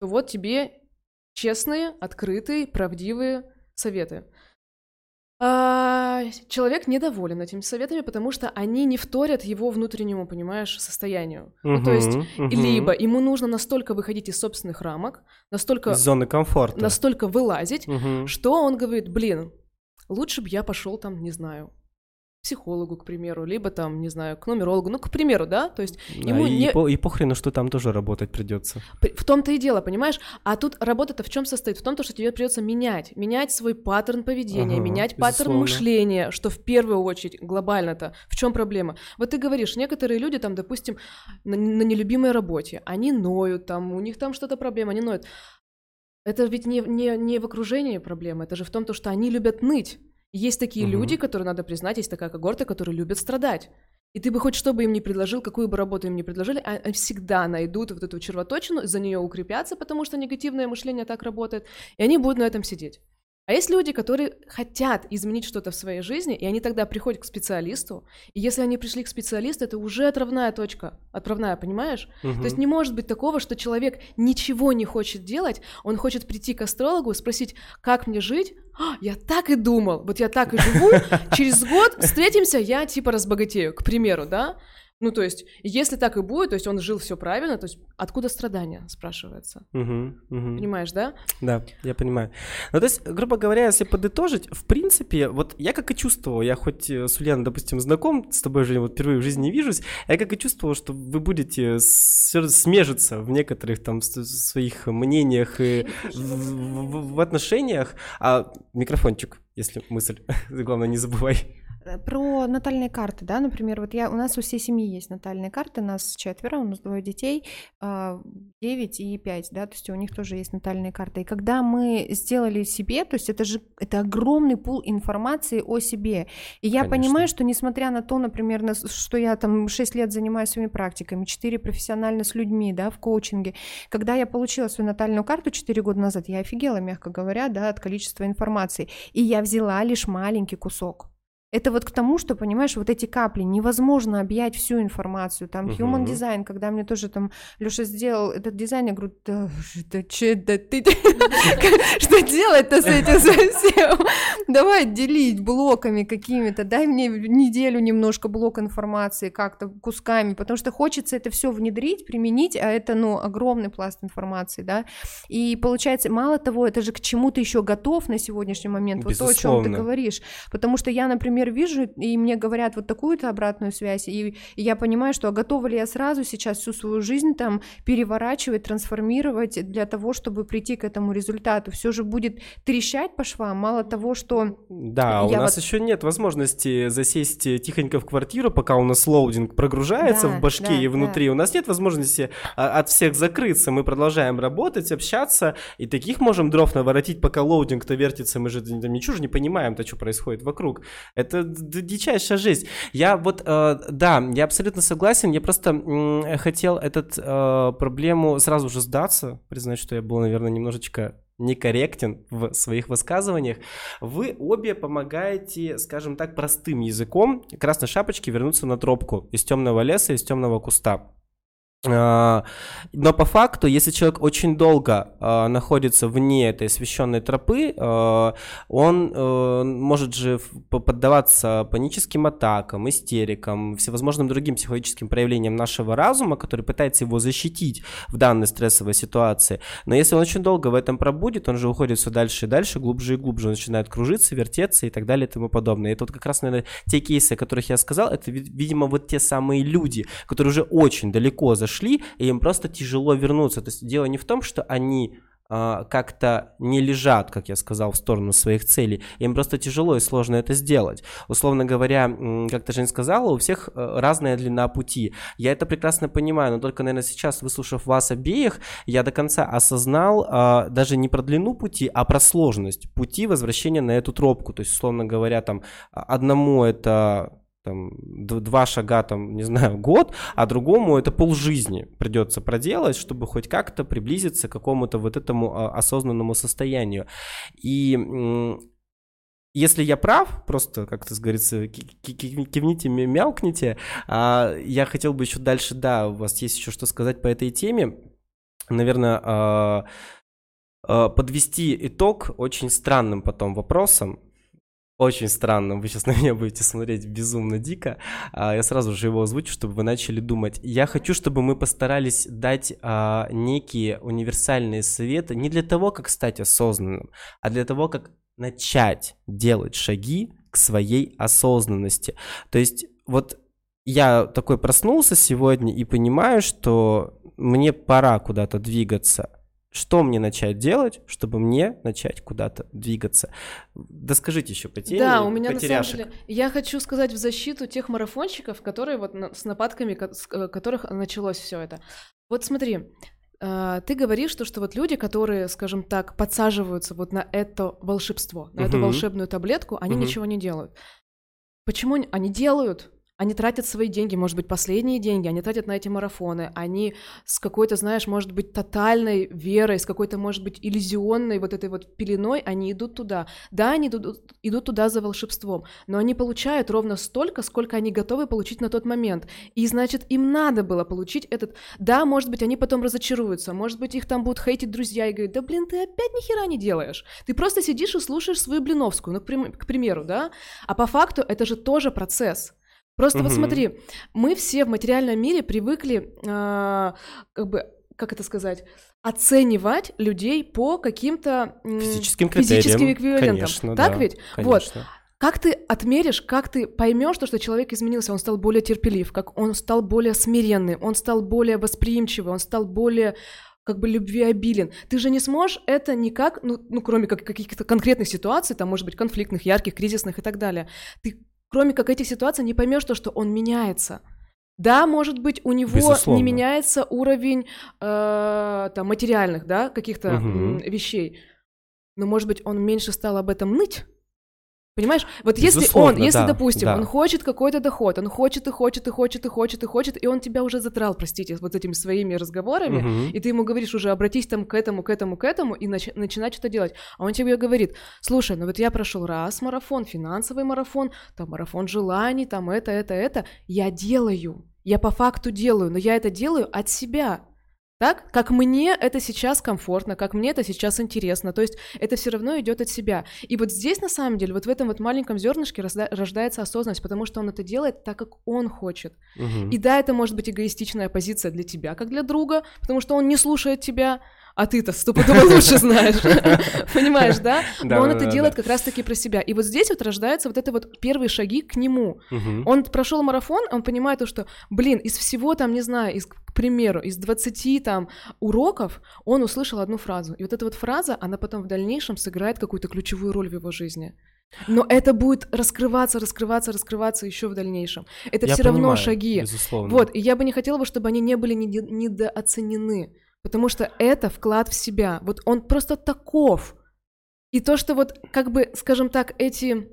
то вот тебе честные, открытые, правдивые советы. А, человек недоволен этими советами, потому что они не вторят его внутреннему, понимаешь, состоянию. Uh-huh, ну, то есть, uh-huh. либо ему нужно настолько выходить из собственных рамок, настолько...
Из зоны комфорта.
Настолько вылазить, uh-huh. что он говорит, блин, лучше бы я пошел там, не знаю, психологу, к примеру, либо там, не знаю, к нумерологу, ну, к примеру, да, то есть
да, ему и, не... по, и похрена, что там тоже работать придется.
В том-то и дело, понимаешь? А тут работа-то в чем состоит? В том, что тебе придется менять, менять свой паттерн поведения, ага, менять безусловно. паттерн мышления, что в первую очередь глобально-то. В чем проблема? Вот ты говоришь, некоторые люди там, допустим, на, на нелюбимой работе, они ноют, там, у них там что-то проблема, они ноют. Это ведь не, не, не в окружении проблема, это же в том, то, что они любят ныть. Есть такие угу. люди, которые, надо признать, есть такая когорта, которые любят страдать. И ты бы хоть что бы им не предложил, какую бы работу им не предложили, а, они всегда найдут вот эту червоточину, за нее укрепятся, потому что негативное мышление так работает, и они будут на этом сидеть. А есть люди, которые хотят изменить что-то в своей жизни, и они тогда приходят к специалисту, и если они пришли к специалисту, это уже отправная точка, отправная, понимаешь? Угу. То есть не может быть такого, что человек ничего не хочет делать, он хочет прийти к астрологу, спросить, как мне жить, а, я так и думал, вот я так и живу, <laughs> через год встретимся, я типа разбогатею, к примеру, да? Ну, то есть, если так и будет, то есть он жил все правильно, то есть откуда страдания, спрашивается. Угу, угу. Понимаешь, да?
Да, я понимаю. Ну, то есть, грубо говоря, если подытожить, в принципе, вот я как и чувствовал, я хоть э, с Ульяной, допустим, знаком, с тобой же вот впервые в жизни не вижусь, я как и чувствовал, что вы будете смежиться в некоторых там своих мнениях и в, в, в отношениях. А микрофончик, если мысль, <laughs> главное, не забывай.
Э, про натальные карты, да, например, вот я, у нас у всей семьи есть натальные карты, нас четверо, у нас двое детей, 9 а, и 5, да, то есть у них тоже есть натальные карты. И когда мы сделали себе, то есть это же, это огромный пул информации о себе. И я Конечно. понимаю, что несмотря на то, например, на, что я там 6 лет занимаюсь своими практиками, 4 профессионально с людьми, да, в коучинге, когда я получила свою натальную карту 4 года назад, я офигела, мягко говоря, да, от количества информации. И я взяла лишь маленький кусок Это вот к тому, что, понимаешь, вот эти капли, невозможно объять всю информацию. Там human
Мгм.
design, когда мне тоже там Леша сделал этот дизайн, я говорю, да, да че, да ты, <laughs> что делать-то с этим совсем? Давай делить блоками какими-то, дай мне неделю немножко блок информации как-то кусками, потому что хочется это все внедрить, применить, а это, ну, огромный пласт информации, да, и получается, мало того, это же к чему ты еще готов на сегодняшний момент, вот то, о чем ты говоришь, потому что я, например, вижу, и мне говорят вот такую-то обратную связь, и, и я понимаю, что а готова ли я сразу сейчас всю свою жизнь там переворачивать, трансформировать для того, чтобы прийти к этому результату, все же будет трещать по швам, мало того, что
Да, у нас
вот-
еще нет возможности засесть э, тихонько в квартиру, пока у нас loading прогружается
Да,
в башке
да,
и внутри. У нас нет возможности а, от всех закрыться. Мы продолжаем работать, общаться, и таких можем дров наворотить, пока loading -то вертится. Мы же там ничего же не понимаем-то, что происходит вокруг. Это д- дичайшая жизнь. Я вот, э, да, я абсолютно согласен. Я просто м, хотел этот э, проблему сразу же сдаться, признать, что я был, наверное, немножечко некорректен в своих высказываниях. Вы обе помогаете, скажем так, простым языком красной шапочке вернуться на тропку из темного леса, из темного куста. А, Но по факту, если человек очень долго а, находится вне этой освещенной тропы, а, он э, может же поддаваться паническим атакам, истерикам, всевозможным другим психологическим проявлениям нашего разума, который пытается его защитить в данной стрессовой ситуации. Но если он очень долго в этом пробудет, он же уходит все дальше и дальше, глубже и глубже, он начинает кружиться, вертеться и так далее и тому подобное. И это вот как раз, наверное, те кейсы, о которых я сказал, это, ви- видимо, вот те самые люди, которые уже очень далеко зашли, и им просто тяжело вернуться. То есть дело не в том, что они а, как-то не лежат, как я сказал, в сторону своих целей. Им просто тяжело и сложно это сделать. Условно говоря, как ты же сказала, у всех э, разная длина пути. Я это прекрасно понимаю, но только, наверное, сейчас, выслушав вас обеих, я до конца осознал а, даже не про длину пути, а про сложность пути возвращения на эту тропку. То есть, условно говоря, там а, одному это там, два шага, там, не знаю, <laughs> год, а другому это полжизни придется проделать, чтобы хоть как-то приблизиться к какому-то вот этому а, осознанному состоянию. И если я прав, просто, как это говорится, ки- ки- ки- кивните, мя- мяукните, а, я хотел бы еще дальше, да, у вас есть еще что сказать по этой теме. Наверное, а, а, подвести итог очень странным потом вопросом, очень странным, вы сейчас на меня будете смотреть безумно дико, а, я сразу же его озвучу, чтобы вы начали думать. Я хочу, чтобы мы постарались дать а, некие универсальные советы не для того, как стать осознанным, а для того, как начать делать шаги к своей осознанности. То есть вот я такой проснулся сегодня и понимаю, что мне пора куда-то двигаться. Что мне начать делать, чтобы мне начать куда-то двигаться? Да скажите еще по теме.
Да, у меня на
потеряшек.
самом деле, я хочу сказать в защиту тех марафонщиков, которые вот на- с нападками, с э, которых началось все это. Вот смотри, э, ты говоришь, что, что вот люди, которые, скажем так, подсаживаются вот на это волшебство, на эту
Мгм.
волшебную таблетку, они
Мгм.
ничего не делают. Почему они делают? Они тратят свои деньги, может быть, последние деньги, они тратят на эти марафоны, они с какой-то, знаешь, может быть, тотальной верой, с какой-то, может быть, иллюзионной вот этой вот пеленой, они идут туда. Да, они идут, идут туда за волшебством, но они получают ровно столько, сколько они готовы получить на тот момент. И, значит, им надо было получить этот... Да, может быть, они потом разочаруются, может быть, их там будут хейтить друзья и говорить, да, блин, ты опять ни хера не делаешь. Ты просто сидишь и слушаешь свою блиновскую, ну, к прим- к примеру, да? А по факту это же тоже процесс. Просто вот
Мгм.
смотри, мы все в материальном мире привыкли, а, как бы, как это сказать, оценивать людей по каким-то м,
Физическим
физическим эквивалентам.
конечно,
так
да,
ведь? Вот.
Конечно.
Как ты отмеришь, как ты поймешь, то, что человек изменился, он стал более терпелив, как он стал более смиренный, он стал более восприимчивый, он стал более как бы любвеобилен. Ты же не сможешь это никак, ну, ну кроме как каких-то конкретных ситуаций, там, может быть, конфликтных, ярких, кризисных и так далее. Ты, кроме как этих ситуаций, не поймешь то, что он меняется. Да, может быть, у него
Безусловно.
не меняется уровень э, там, материальных, да, каких-то м, вещей, но, может быть, он меньше стал об этом ныть, Понимаешь? Вот если
Безусловно,
он, если,
да,
допустим,
да.
он хочет какой-то доход, он хочет и хочет и хочет и хочет и хочет, и он тебя уже затрал, простите, вот этими своими разговорами,
Мгм.
и ты ему говоришь уже, обратись там к этому, к этому, к этому, и нач- начинать что-то делать. А он тебе говорит, слушай, ну вот я прошел раз марафон, финансовый марафон, там марафон желаний, там это, это, это. Я делаю, я по факту делаю, но я это делаю от себя. Так, как мне это сейчас комфортно, как мне это сейчас интересно, то есть это все равно идет от себя. И вот здесь на самом деле, вот в этом вот маленьком зернышке рождается осознанность, потому что он это делает так, как он хочет.
Мгм.
И да, это может быть эгоистичная позиция для тебя, как для друга, потому что он не слушает тебя, а ты-то стопудово лучше знаешь. <laughs> Понимаешь, да? Но он это делает как раз-таки про себя. И вот здесь вот рождаются вот это вот первые шаги к нему. Он прошел марафон, он понимает то, что, блин, из всего там, не знаю, из, к примеру, из 20 там уроков он услышал одну фразу. И вот эта вот фраза, она потом в дальнейшем сыграет какую-то ключевую роль в его жизни. Но это будет раскрываться, раскрываться, раскрываться еще в дальнейшем. Это
Я
все равно
понимаю,
шаги.
Безусловно.
Вот, и я бы не хотела бы, чтобы они не были недооценены, потому что это вклад в себя. Вот он просто таков. И то, что вот, как бы, скажем так, эти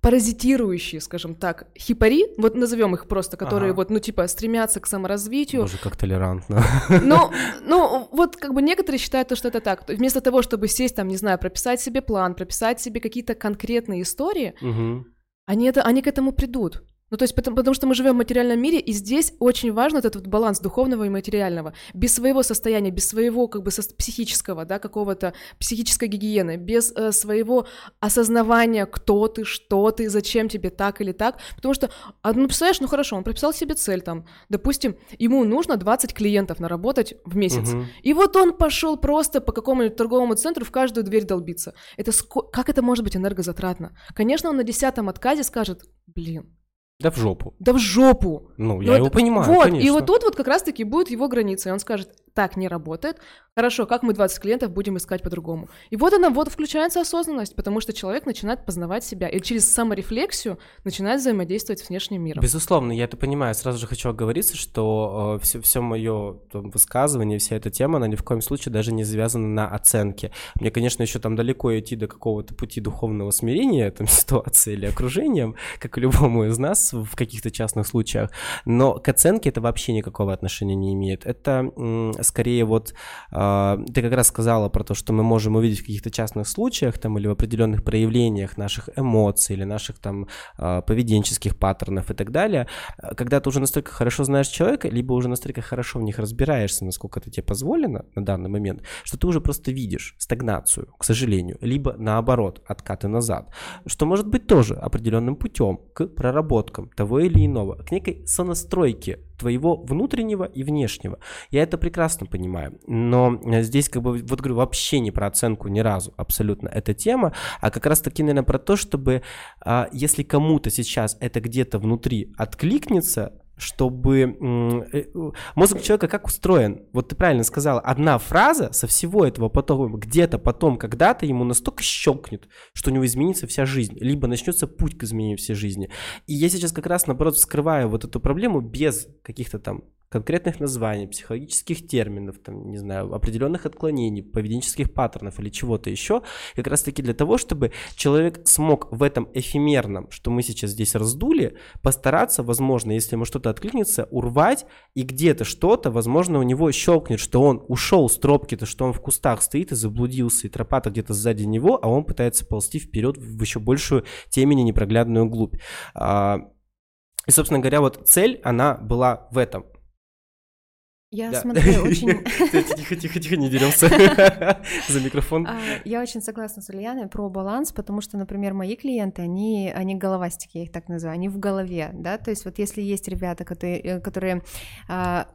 паразитирующие, скажем так, хипари, вот назовем их просто, которые
Ага.
вот, ну, типа, стремятся к саморазвитию,
Боже, как толерантно.
ну, <laughs> ну, вот как бы некоторые считают, то, что это так. Вместо того, чтобы сесть там, не знаю, прописать себе план, прописать себе какие-то конкретные истории,
Мгм.
они, это, они к этому придут. Ну, то есть, потому, потому что мы живем в материальном мире, и здесь очень важен этот вот баланс духовного и материального. Без своего состояния, без своего как бы сос- психического, да, какого-то психической гигиены, без э, своего осознавания, кто ты, что ты, зачем тебе так или так. Потому что, а, ну, представляешь, ну хорошо, он прописал себе цель там, допустим, ему нужно 20 клиентов наработать в месяц.
Мгм.
И вот он пошел просто по какому-нибудь торговому центру в каждую дверь долбиться. Это ско- как это может быть энергозатратно? Конечно, он на десятом отказе скажет, блин,
Да в жопу.
да в жопу.
Ну, я его
это-
понимаю,
Вот, и
конечно.
вот тут вот как раз-таки будет его граница, и он скажет, так не работает, хорошо, как мы 20 клиентов будем искать по-другому? И вот она, вот включается осознанность, потому что человек начинает познавать себя, и через саморефлексию начинает взаимодействовать с внешним миром.
Безусловно, я это понимаю. Сразу же хочу оговориться, что все, все мое высказывание, вся эта тема, она ни в коем случае даже не завязана на оценке. Мне, конечно, еще там далеко идти до какого-то пути духовного смирения там, <laughs> ситуации или окружением, как и любому из нас в каких-то частных случаях. Но к оценке это вообще никакого отношения не имеет. Это скорее вот а, ты как раз сказала про то, что мы можем увидеть в каких-то частных случаях там или в определенных проявлениях наших эмоций или наших там а, поведенческих паттернов и так далее, когда ты уже настолько хорошо знаешь человека, либо уже настолько хорошо в них разбираешься, насколько это тебе позволено на данный момент, что ты уже просто видишь стагнацию, к сожалению, либо наоборот, откаты назад, что может быть тоже определенным путем к проработкам того или иного, к некой сонастройке твоего внутреннего и внешнего. Я это прекрасно понимаю, но э, здесь как бы, вот говорю, вообще не про оценку ни разу абсолютно эта тема, а как раз таки, наверное, про то, чтобы а, если кому-то сейчас это где-то внутри откликнется, чтобы э, мозг человека как устроен? Вот ты правильно сказала, одна фраза со всего этого потом где-то потом когда-то ему настолько щелкнет, что у него изменится вся жизнь, либо начнется путь к изменению всей жизни. И я сейчас как раз наоборот вскрываю вот эту проблему без каких-то там конкретных названий, психологических терминов, там, не знаю, определенных отклонений, поведенческих паттернов или чего-то еще, как раз таки для того, чтобы человек смог в этом эфемерном, что мы сейчас здесь раздули, постараться, возможно, если ему что-то откликнется, урвать, и где-то что-то, возможно, у него щелкнет, что он ушел с тропки-то, что он в кустах стоит и заблудился, и тропа-то где-то сзади него, а он пытается ползти вперед в еще большую темень и непроглядную глубь. А, И, собственно говоря, вот цель, она была в этом.
Я
Да.
смотрю <laughs> очень...
Тихо, тихо, тихо, не деремся <laughs> за микрофон.
А, Я очень согласна с Ульяной про баланс, потому что, например, мои клиенты, они, они головастики, я их так называю, они в голове, да, то есть вот если есть ребята, которые, э, которые а,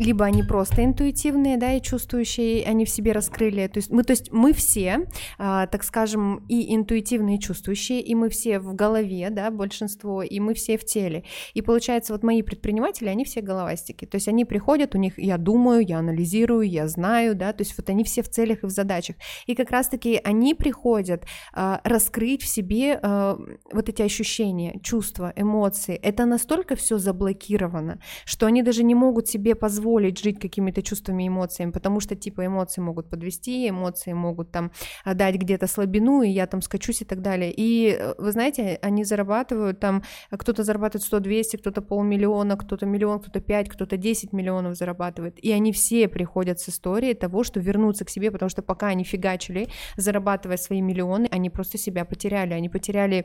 либо они просто интуитивные, да, и чувствующие, они в себе раскрыли, то есть мы, то есть мы все, а, так скажем, и интуитивные, и чувствующие, и мы все в голове, да, большинство, и мы все в теле, и получается вот мои предприниматели, они все головастики, то есть они приходят, у них я думаю, я анализирую, я знаю, да, то есть вот они все в целях и в задачах, и как раз-таки они приходят а, раскрыть в себе а, вот эти ощущения, чувства, эмоции. Это настолько все заблокировано, что они даже не могут себе позволить позволить жить какими-то чувствами и эмоциями, потому что типа эмоции могут подвести, эмоции могут там дать где-то слабину, и я там скачусь и так далее. И э, вы знаете, они зарабатывают там, кто-то зарабатывает 100-200, кто-то полмиллиона, кто-то миллион, кто-то 5, кто-то 10 миллионов зарабатывает. И они все приходят с историей того, что вернуться к себе, потому что пока они фигачили, зарабатывая свои миллионы, они просто себя потеряли, они потеряли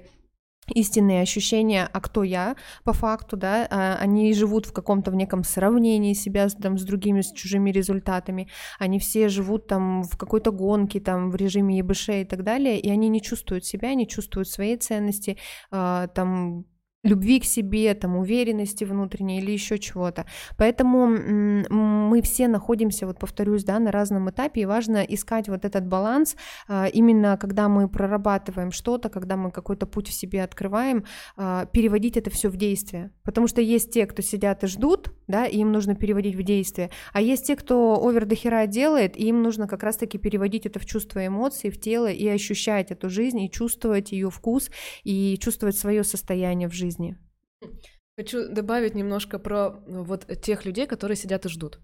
истинные ощущения, а кто я по факту, да, а, они живут в каком-то в неком сравнении себя там, с другими, с чужими результатами, они все живут там в какой-то гонке, там в режиме ЕБШ и так далее, и они не чувствуют себя, не чувствуют своей ценности, а, там любви к себе, там, уверенности внутренней или еще чего-то. Поэтому мы все находимся, вот повторюсь, да, на разном этапе, и важно искать вот этот баланс а, именно когда мы прорабатываем что-то, когда мы какой-то путь в себе открываем, а, переводить это все в действие. Потому что есть те, кто сидят и ждут, да, и им нужно переводить в действие, а есть те, кто овер до хера делает, и им нужно как раз-таки переводить это в чувства, эмоции, в тело и ощущать эту жизнь, и чувствовать ее вкус, и чувствовать свое состояние в жизни жизни.
Хочу добавить немножко про ну, вот тех людей, которые сидят и ждут.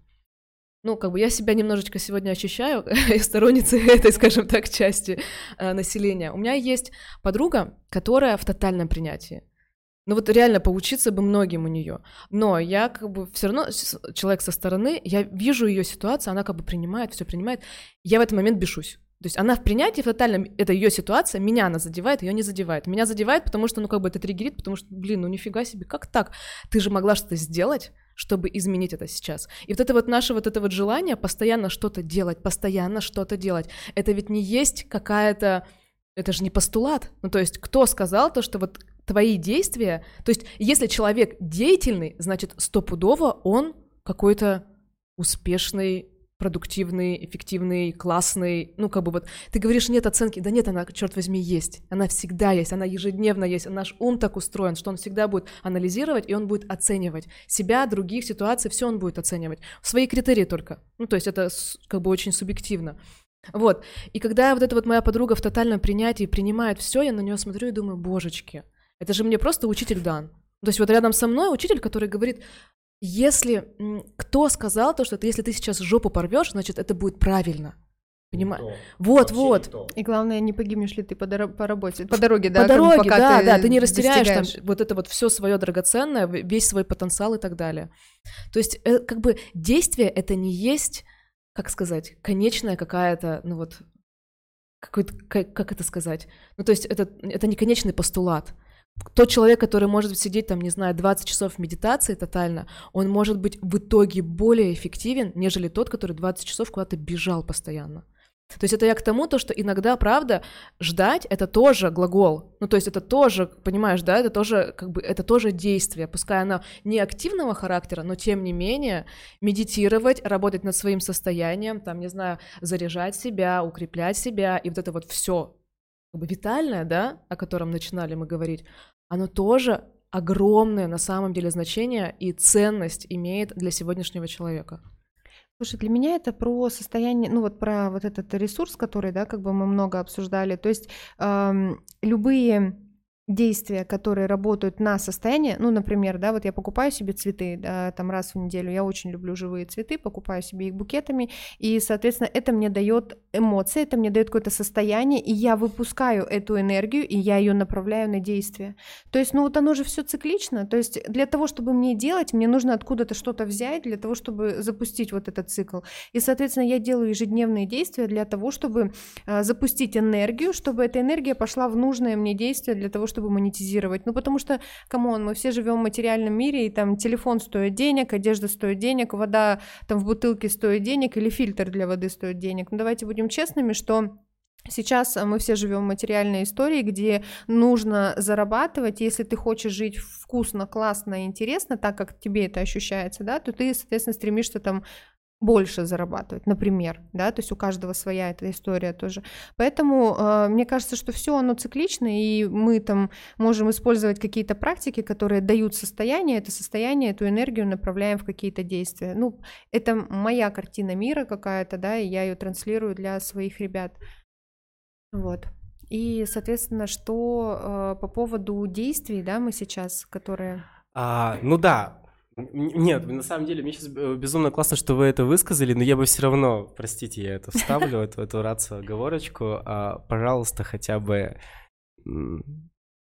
Ну, как бы я себя немножечко сегодня ощущаю <laughs> сторонницей <laughs> этой, скажем так, части э, населения. У меня есть подруга, которая в тотальном принятии. Ну вот реально поучиться бы многим у нее. Но я как бы все равно человек со стороны, я вижу ее ситуацию, она как бы принимает, все принимает. Я в этот момент бешусь. То есть она в принятии в тотальном, это ее ситуация, меня она задевает, ее не задевает. Меня задевает, потому что, ну, как бы это триггерит, потому что, блин, ну нифига себе, как так? Ты же могла что-то сделать, чтобы изменить это сейчас. И вот это вот наше вот это вот желание постоянно что-то делать, постоянно что-то делать, это ведь не есть какая-то, это же не постулат. Ну, то есть кто сказал то, что вот твои действия, то есть если человек деятельный, значит, стопудово он какой-то успешный продуктивный, эффективный, классный, ну, как бы вот, ты говоришь, нет оценки, да нет, она, черт возьми, есть, она всегда есть, она ежедневно есть, наш ум так устроен, что он всегда будет анализировать, и он будет оценивать себя, других ситуаций, все он будет оценивать, свои критерии только, ну, то есть это как бы очень субъективно. Вот, и когда вот эта вот моя подруга в тотальном принятии принимает все, я на нее смотрю и думаю, божечки, это же мне просто учитель дан. То есть вот рядом со мной учитель, который говорит, если кто сказал то, что ты, если ты сейчас жопу порвешь, значит это будет правильно. Понимаешь? Вот, Вообще вот. Никто.
И главное, не погибнешь ли ты по, дор- по работе, по дороге, да?
По дороге, да, ты да, ты не растеряешь там вот это вот все свое драгоценное, весь свой потенциал и так далее. То есть, э, как бы действие это не есть, как сказать, конечная какая-то, ну вот, какой-то, как, как это сказать? Ну, то есть, это, это не конечный постулат тот человек, который может сидеть там, не знаю, 20 часов медитации тотально, он может быть в итоге более эффективен, нежели тот, который 20 часов куда-то бежал постоянно. То есть это я к тому, то, что иногда, правда, ждать — это тоже глагол. Ну, то есть это тоже, понимаешь, да, это тоже, как бы, это тоже действие. Пускай оно не активного характера, но тем не менее медитировать, работать над своим состоянием, там, не знаю, заряжать себя, укреплять себя, и вот это вот все как бы витальное, да, о котором начинали мы говорить, оно тоже огромное на самом деле значение и ценность имеет для сегодняшнего человека.
Слушай, для меня это про состояние, ну вот про вот этот ресурс, который, да, как бы мы много обсуждали. То есть эм, любые действия, которые работают на состояние, ну, например, да, вот я покупаю себе цветы, да, там раз в неделю, я очень люблю живые цветы, покупаю себе их букетами, и, соответственно, это мне дает эмоции, это мне дает какое-то состояние, и я выпускаю эту энергию, и я ее направляю на действие. То есть, ну, вот оно же все циклично, то есть для того, чтобы мне делать, мне нужно откуда-то что-то взять для того, чтобы запустить вот этот цикл. И, соответственно, я делаю ежедневные действия для того, чтобы э, запустить энергию, чтобы эта энергия пошла в нужное мне действие для того, чтобы монетизировать. Ну, потому что, come on, мы все живем в материальном мире, и там телефон стоит денег, одежда стоит денег, вода там в бутылке стоит денег, или фильтр для воды стоит денег. Ну, давайте будем честными, что Сейчас мы все живем в материальной истории, где нужно зарабатывать. Если ты хочешь жить вкусно, классно интересно, так как тебе это ощущается, да, то ты, соответственно, стремишься там больше зарабатывать, например, да, то есть у каждого своя эта история тоже. Поэтому э, мне кажется, что все оно циклично, и мы там можем использовать какие-то практики, которые дают состояние, это состояние, эту энергию направляем в какие-то действия. Ну, это моя картина мира какая-то, да, и я ее транслирую для своих ребят. Вот. И, соответственно, что э, по поводу действий, да, мы сейчас, которые...
А, ну да, Нет, на самом деле, мне сейчас безумно классно, что вы это высказали, но я бы все равно, простите, я это вставлю, эту, эту рацию оговорочку, а, пожалуйста, хотя бы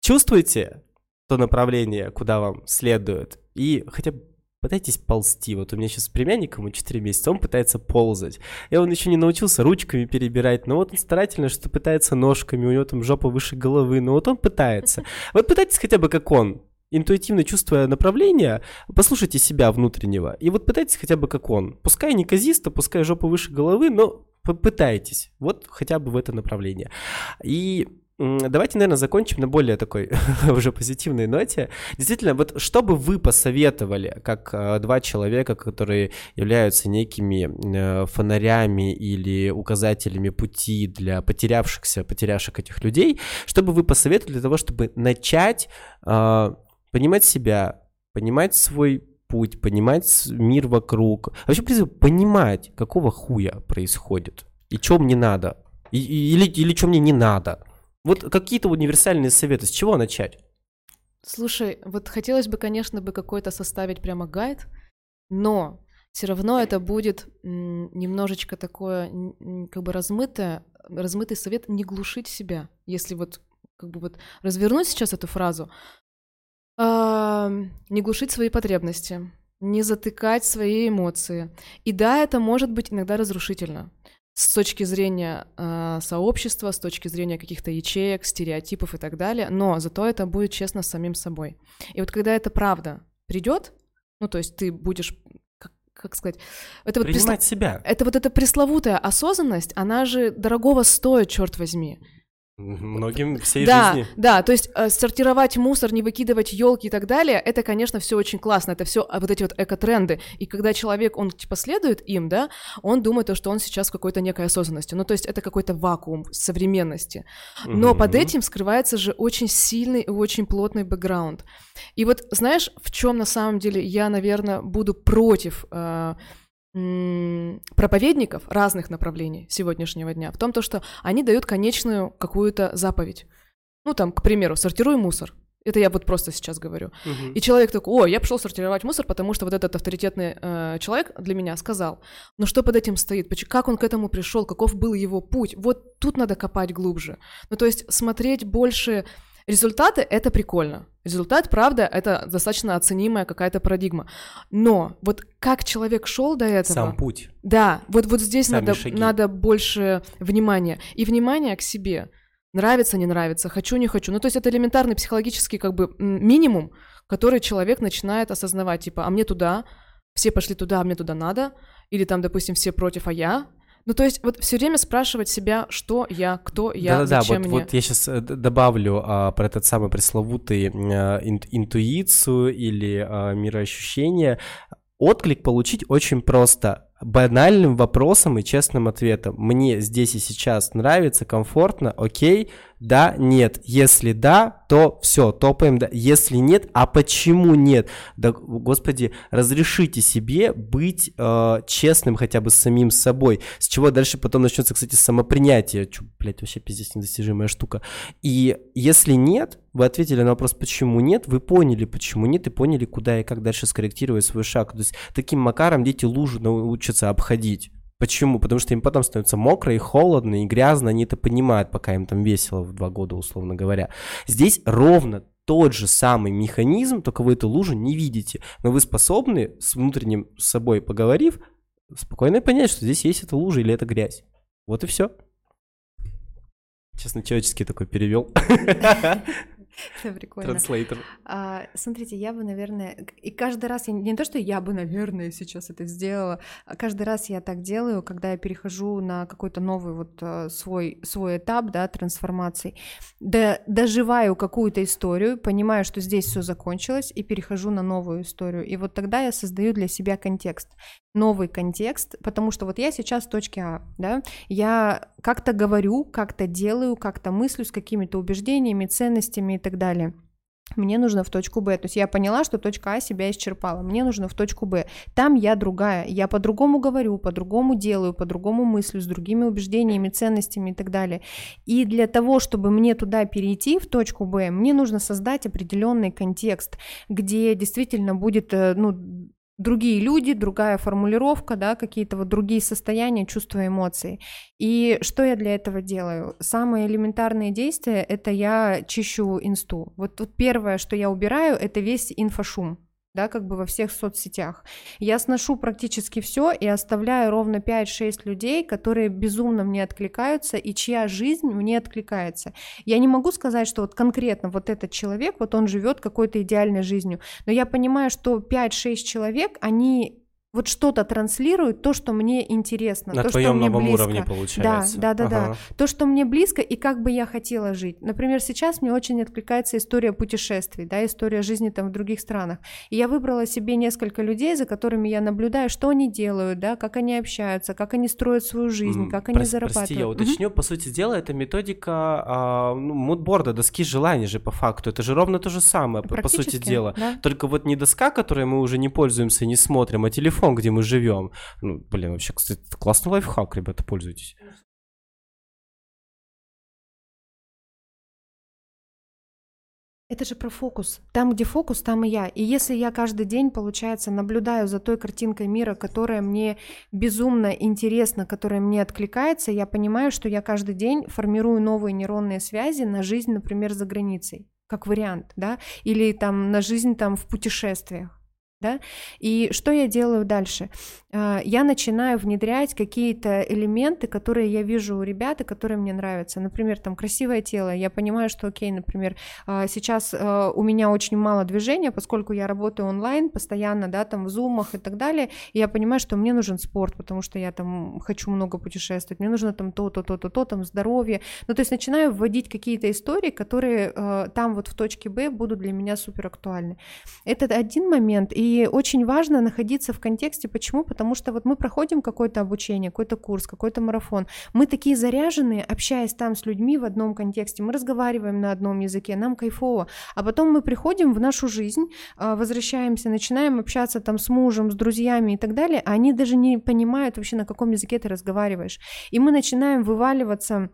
чувствуйте то направление, куда вам следует, и хотя бы пытайтесь ползти. Вот у меня сейчас с племянником, ему 4 месяца, он пытается ползать. И он еще не научился ручками перебирать, но вот он старательно что-то пытается ножками, у него там жопа выше головы, но вот он пытается. Вот пытайтесь хотя бы как он, интуитивно чувствуя направление, послушайте себя внутреннего, и вот пытайтесь хотя бы как он. Пускай не казисто, пускай жопа выше головы, но попытайтесь, вот хотя бы в это направление. И Давайте, наверное, закончим на более такой <laughs> уже позитивной ноте. Действительно, вот что бы вы посоветовали, как э, два человека, которые являются некими э, фонарями или указателями пути для потерявшихся, потерявших этих людей, что бы вы посоветовали для того, чтобы начать э, понимать себя, понимать свой путь, понимать мир вокруг, вообще, в принципе, понимать, какого хуя происходит и что мне надо, и, или, или что мне не надо. Вот какие-то универсальные советы, с чего начать?
Слушай, вот хотелось бы, конечно, бы какой-то составить прямо гайд, но все равно это будет немножечко такое, как бы размытое, размытый совет не глушить себя. Если вот как бы вот развернуть сейчас эту фразу, не глушить свои потребности, не затыкать свои эмоции. И да, это может быть иногда разрушительно с точки зрения э, сообщества, с точки зрения каких-то ячеек, стереотипов и так далее, но зато это будет честно с самим собой. И вот когда это правда придет, ну то есть ты будешь как, как сказать,
это вот принимать прислов... себя.
Это вот эта пресловутая осознанность, она же дорогого стоит, черт возьми.
Многим всей
да,
жизни.
Да, то есть э, сортировать мусор, не выкидывать елки и так далее, это, конечно, все очень классно, это все вот эти вот эко-тренды. И когда человек, он типа следует им, да, он думает, то, что он сейчас в какой-то некой осознанности. Ну, то есть это какой-то вакуум современности. Но mm-hmm. под этим скрывается же очень сильный и очень плотный бэкграунд. И вот знаешь, в чем на самом деле я, наверное, буду против э, проповедников разных направлений сегодняшнего дня в том, то, что они дают конечную какую-то заповедь. Ну, там, к примеру, сортируй мусор. Это я вот просто сейчас говорю. Угу. И человек такой, о, я пошел сортировать мусор, потому что вот этот авторитетный э, человек для меня сказал. Но что под этим стоит? Как он к этому пришел? Каков был его путь? Вот тут надо копать глубже. Ну, то есть смотреть больше Результаты — это прикольно. Результат, правда, это достаточно оценимая какая-то парадигма. Но вот как человек шел до этого...
Сам путь.
Да, вот, вот здесь надо, надо больше внимания. И внимания к себе. Нравится, не нравится, хочу, не хочу. Ну, то есть это элементарный психологический как бы минимум, который человек начинает осознавать. Типа, а мне туда, все пошли туда, а мне туда надо. Или там, допустим, все против, а я ну, то есть вот все время спрашивать себя, что я, кто я,
Да-да-да,
зачем
вот,
мне.
вот я сейчас э, добавлю а, про этот самый пресловутый а, ин, интуицию или а, мироощущение. Отклик получить очень просто банальным вопросом и честным ответом. Мне здесь и сейчас нравится, комфортно, окей, да, нет. Если да, то все, топаем, да. Если нет, а почему нет? Да, господи, разрешите себе быть э, честным хотя бы с самим собой. С чего дальше потом начнется, кстати, самопринятие. Чё, блядь, вообще пиздец недостижимая штука. И если нет, вы ответили на вопрос, почему нет, вы поняли, почему нет, и поняли, куда и как дальше скорректировать свой шаг. То есть таким макаром дети лужу научатся обходить. Почему? Потому что им потом становится мокро и холодно и грязно, они это понимают, пока им там весело в два года, условно говоря. Здесь ровно тот же самый механизм, только вы эту лужу не видите, но вы способны с внутренним собой поговорив, спокойно понять, что здесь есть эта лужа или это грязь. Вот и все. Честно, человеческий такой перевел. <laughs> <laughs>
Это прикольно. Транслейтер. А, смотрите, я бы, наверное, и каждый раз, я, не то, что я бы, наверное, сейчас это сделала, а каждый раз я так делаю, когда я перехожу на какой-то новый вот э, свой, свой этап, да, трансформации, да, доживаю какую-то историю, понимаю, что здесь все закончилось, и перехожу на новую историю. И вот тогда я создаю для себя контекст новый контекст, потому что вот я сейчас в точке А, да, я как-то говорю, как-то делаю, как-то мыслю с какими-то убеждениями, ценностями и так далее. мне нужно в точку Б. То есть я поняла, что точка А себя исчерпала, мне нужно в точку Б. Там я другая, я по-другому говорю, по-другому делаю, по-другому мыслю, с другими убеждениями, ценностями и так далее. И для того, чтобы мне туда перейти, в точку Б, мне нужно создать определенный контекст, где действительно будет, э, ну, другие люди, другая формулировка, да, какие-то вот другие состояния, чувства, эмоции. И что я для этого делаю? Самые элементарные действия — это я чищу инсту. Вот тут первое, что я убираю, это весь инфошум да, как бы во всех соцсетях. Я сношу практически все и оставляю ровно 5-6 людей, которые безумно мне откликаются и чья жизнь мне откликается. Я не могу сказать, что вот конкретно вот этот человек, вот он живет какой-то идеальной жизнью, но я понимаю, что 5-6 человек, они вот что-то транслирует, то, что мне интересно,
На
то,
твоем
что мне
новом
близко.
уровне получается.
Да, да, да,
Ага.
да. То, что мне близко и как бы я хотела жить. Например, сейчас мне очень откликается история путешествий, да, история жизни там в других странах. И я выбрала себе несколько людей, за которыми я наблюдаю, что они делают, да, как они общаются, как они строят свою жизнь, как они
прос-
зарабатывают.
Прости, я уточню. По сути дела, это методика а, ну, мудборда, доски желаний же по факту. Это же ровно то же самое, по, сути дела.
да.
Только вот не доска, которой мы уже не пользуемся и не смотрим, а телефон, где мы живем. Ну, блин, вообще, кстати, классный лайфхак, ребята, пользуйтесь.
Это же про фокус. Там, где фокус, там и я. И если я каждый день, получается, наблюдаю за той картинкой мира, которая мне безумно интересна, которая мне откликается, я понимаю, что я каждый день формирую новые нейронные связи на жизнь, например, за границей, как вариант, да, или там на жизнь там в путешествиях. Да? И что я делаю дальше? А, Я начинаю внедрять какие-то элементы, которые я вижу у ребят и которые мне нравятся. Например, там красивое тело. Я понимаю, что, окей, например, а, сейчас а, у меня очень мало движения, поскольку я работаю онлайн постоянно, да, там в зумах и так далее. И я понимаю, что мне нужен спорт, потому что я там хочу много путешествовать. Мне нужно там то, то, то, то, то, там здоровье. Ну, то есть начинаю вводить какие-то истории, которые там вот в точке Б будут для меня супер актуальны. Это один момент. И очень важно находиться в контексте. Почему? Потому что вот мы проходим какое-то обучение, какой-то курс, какой-то марафон. Мы такие заряженные, общаясь там с людьми в одном контексте. Мы разговариваем на одном языке, нам кайфово. А потом мы приходим в нашу жизнь, а, возвращаемся, начинаем общаться там с мужем, с друзьями и так далее. А они даже не понимают вообще, на каком языке ты разговариваешь. И мы начинаем вываливаться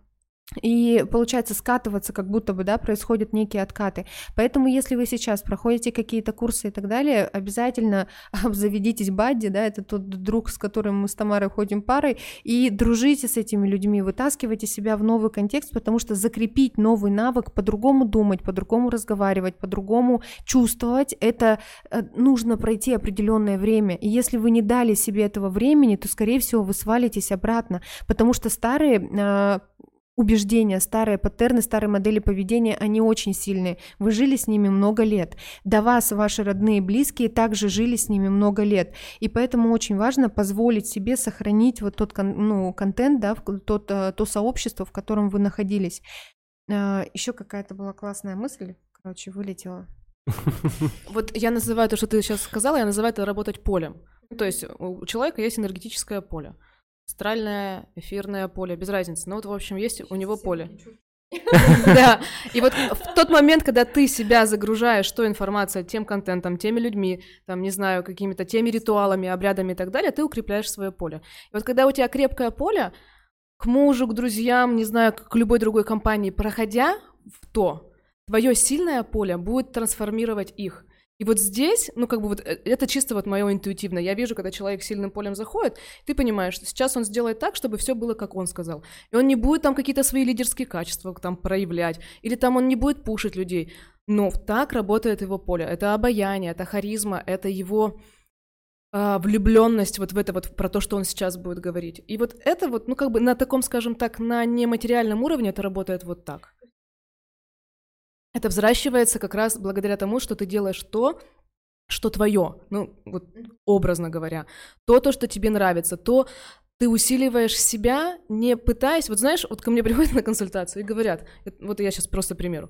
и получается скатываться, как будто бы, да, происходят некие откаты. Поэтому, если вы сейчас проходите какие-то курсы и так далее, обязательно <laughs> обзаведитесь бадди, да, это тот друг, с которым мы с Тамарой ходим парой, и дружите с этими людьми, вытаскивайте себя в новый контекст, потому что закрепить новый навык, по-другому думать, по-другому разговаривать, по-другому чувствовать, это э, нужно пройти определенное время. И если вы не дали себе этого времени, то, скорее всего, вы свалитесь обратно, потому что старые э, убеждения, старые паттерны, старые модели поведения, они очень сильные. Вы жили с ними много лет. До вас ваши родные и близкие также жили с ними много лет. И поэтому очень важно позволить себе сохранить вот тот ну, контент, да, тот, э, то сообщество, в котором вы находились. Еще какая-то была классная мысль, короче, вылетела. <laughs>
Вот я называю то, что ты сейчас сказала, я называю это работать полем. То есть у человека есть энергетическое поле. Астральное, эфирное поле, без разницы. Ну вот, в общем, есть у него поле. <laughs> Да, и вот в тот момент, когда ты себя загружаешь той информацией, тем контентом, теми людьми, там, не знаю, какими-то теми ритуалами, обрядами и так далее, ты укрепляешь свое поле. И вот когда у тебя крепкое поле, к мужу, к друзьям, не знаю, к любой другой компании, проходя в то, твое сильное поле будет трансформировать их. И вот здесь, ну, как бы вот э, это чисто вот мое интуитивно. Я вижу, когда человек сильным полем заходит, ты понимаешь, что сейчас он сделает так, чтобы все было, как он сказал. И он не будет там какие-то свои лидерские качества там проявлять, или там он не будет пушить людей. Но так работает его поле. Это обаяние, это харизма, это его влюбленность вот в это вот про то, что он сейчас будет говорить. И вот это вот, ну как бы на таком, скажем так, на нематериальном уровне это работает вот так. Это взращивается как раз благодаря тому, что ты делаешь то, что твое, ну вот образно говоря, то, то, что тебе нравится, то ты усиливаешь себя, не пытаясь, вот знаешь, вот ко мне <laughs> приходят на консультацию и говорят, вот я сейчас просто примеру,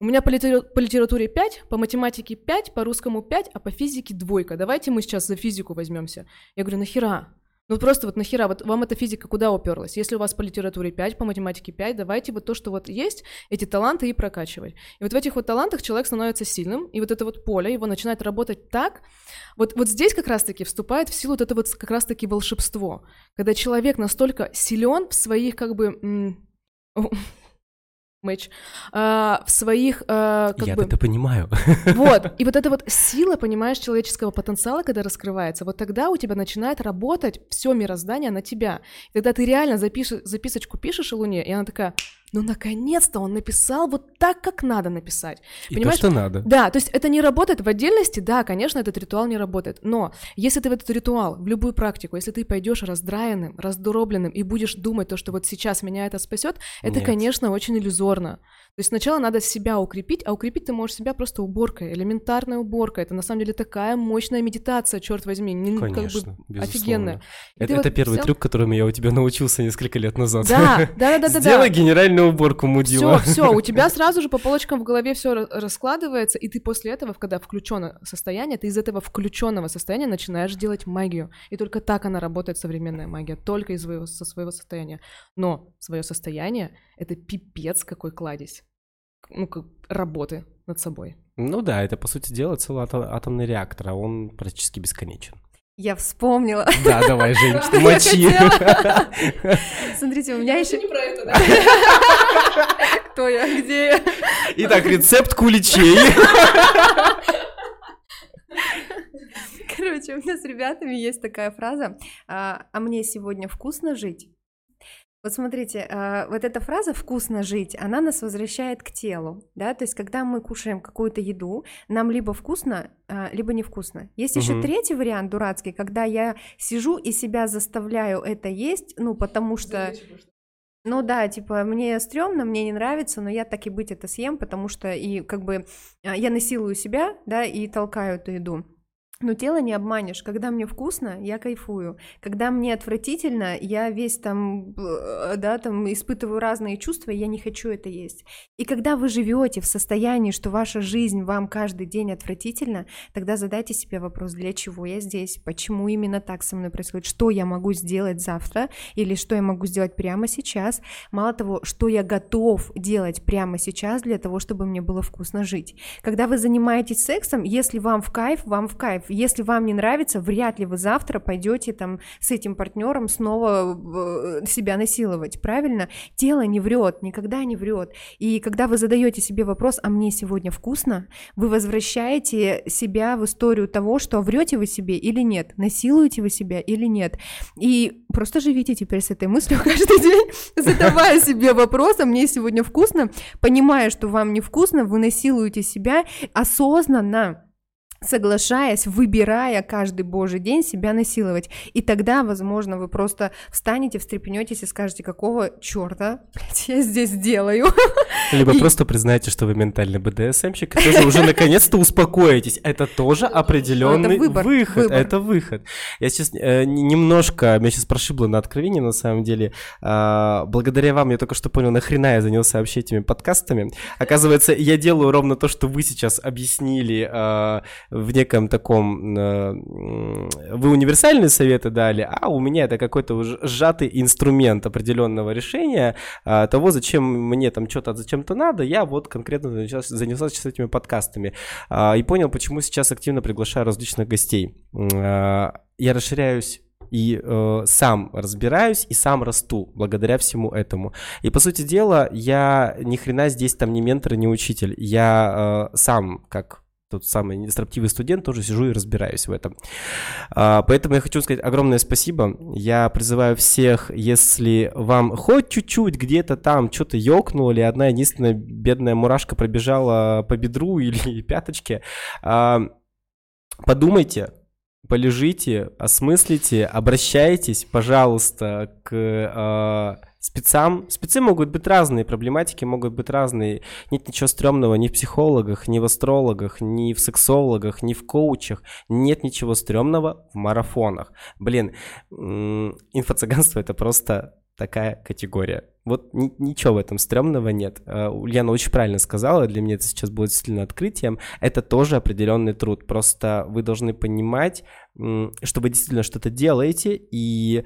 у меня по, литера- по литературе 5, по математике 5, по русскому 5, а по физике двойка. Давайте мы сейчас за физику возьмемся. Я говорю, нахера? Ну просто вот нахера, вот вам эта физика куда уперлась? Если у вас по литературе 5, по математике 5, давайте вот то, что вот есть, эти таланты и прокачивать. И вот в этих вот талантах человек становится сильным, и вот это вот поле его начинает работать так. Вот, вот здесь как раз-таки вступает в силу вот это вот как раз-таки волшебство, когда человек настолько силен в своих как бы матч, а, в своих... А,
как Я бы... это понимаю. <laughs>
Вот, и вот эта вот сила, понимаешь, человеческого потенциала, когда раскрывается, вот тогда у тебя начинает работать все мироздание на тебя. И тогда ты реально запиш... записочку пишешь о Луне, и она такая, ну, наконец-то он написал вот так, как надо написать.
И Понимаешь? то, что надо.
Да, то есть это не работает в отдельности, да, конечно, этот ритуал не работает, но если ты в этот ритуал, в любую практику, если ты пойдешь раздраенным, раздробленным и будешь думать то, что вот сейчас меня это спасет, это, Нет. конечно, очень иллюзорно. То есть сначала надо себя укрепить, а укрепить ты можешь себя просто уборкой, элементарная уборка. Это на самом деле такая мощная медитация, черт возьми, не, Конечно, как бы офигенная.
Это, это вот первый взял... трюк, которому я у тебя научился несколько лет назад.
Да, да, да, да.
Сделай генеральную уборку, мудила.
Все, все, у тебя сразу же по полочкам в голове все раскладывается, и ты после этого, когда включено состояние, ты из этого включенного состояния начинаешь делать магию. И только так она работает, современная магия, только из своего, со своего состояния. Но свое состояние — это пипец какой кладезь ну, как работы над собой.
Ну да, это, по сути дела, целый атом, атомный реактор, а он практически бесконечен.
Я вспомнила.
Да, давай, женщина, мочи. <laughs>
Смотрите, у меня еще...
не про это, да? <laughs>
Кто я, где я?
Итак, рецепт куличей.
Короче, у меня с ребятами есть такая фраза, а, а мне сегодня вкусно жить. Вот смотрите, а, вот эта фраза «вкусно жить», она нас возвращает к телу, да, то есть когда мы кушаем какую-то еду, нам либо вкусно, а, либо невкусно. Есть угу. еще третий вариант дурацкий, когда я сижу и себя заставляю это есть, ну, потому что... Ну да, типа, мне стрёмно, мне не нравится, но я так и быть это съем, потому что и как бы а, я насилую себя, да, и толкаю эту еду. Но тело не обманешь. Когда мне вкусно, я кайфую. Когда мне отвратительно, я весь там, да, там испытываю разные чувства, и я не хочу это есть. И когда вы живете в состоянии, что ваша жизнь вам каждый день отвратительно, тогда задайте себе вопрос, для чего я здесь, почему именно так со мной происходит, что я могу сделать завтра, или что я могу сделать прямо сейчас. Мало того, что я готов делать прямо сейчас для того, чтобы мне было вкусно жить. Когда вы занимаетесь сексом, если вам в кайф, вам в кайф если вам не нравится, вряд ли вы завтра пойдете там с этим партнером снова э, себя насиловать, правильно? Тело не врет, никогда не врет. И когда вы задаете себе вопрос, а мне сегодня вкусно, вы возвращаете себя в историю того, что врете вы себе или нет, насилуете вы себя или нет. И просто живите теперь с этой мыслью <laughs> каждый день, <laughs> задавая себе вопрос, а мне сегодня вкусно, понимая, что вам невкусно, вы насилуете себя осознанно соглашаясь, выбирая каждый божий день себя насиловать. И тогда, возможно, вы просто встанете, встрепенетесь и скажете, какого черта я здесь делаю. <laughs>
Либо и... просто признаете, что вы ментальный БДСМщик, и тоже уже наконец-то успокоитесь. Это тоже определенный это выбор, выход. Выбор. Это выход. Я сейчас э, немножко, меня сейчас прошибло на откровение, на самом деле. Э, благодаря вам я только что понял, нахрена я занялся вообще этими подкастами. Оказывается, я делаю ровно то, что вы сейчас объяснили э, в неком таком... Э, вы универсальные советы дали, а у меня это какой-то сжатый инструмент определенного решения а, того, зачем мне там что-то зачем-то надо, я вот конкретно занялся, занялся сейчас этими подкастами а, и понял, почему сейчас активно приглашаю различных гостей. А, я расширяюсь и э, сам разбираюсь и сам расту благодаря всему этому. И по сути дела, я ни хрена здесь там не ментор, не учитель. Я э, сам как тот самый нестроптивый студент, тоже сижу и разбираюсь в этом. А, поэтому я хочу сказать огромное спасибо. Я призываю всех, если вам хоть чуть-чуть где-то там что-то ёкнуло, или одна единственная бедная мурашка пробежала по бедру <laughs> или пяточке, а, подумайте, полежите, осмыслите, обращайтесь, пожалуйста, к а, спецам. Спецы могут быть разные, проблематики могут быть разные. Нет ничего стрёмного ни в психологах, ни в астрологах, ни в сексологах, ни в коучах. Нет ничего стрёмного в марафонах. Блин, инфо-цыганство это просто такая категория. Вот ни, ничего в этом стрёмного нет. Uh, Ульяна очень правильно сказала, для меня это сейчас будет действительно открытием. Это тоже определенный труд. Просто вы должны понимать, что вы действительно что-то делаете, и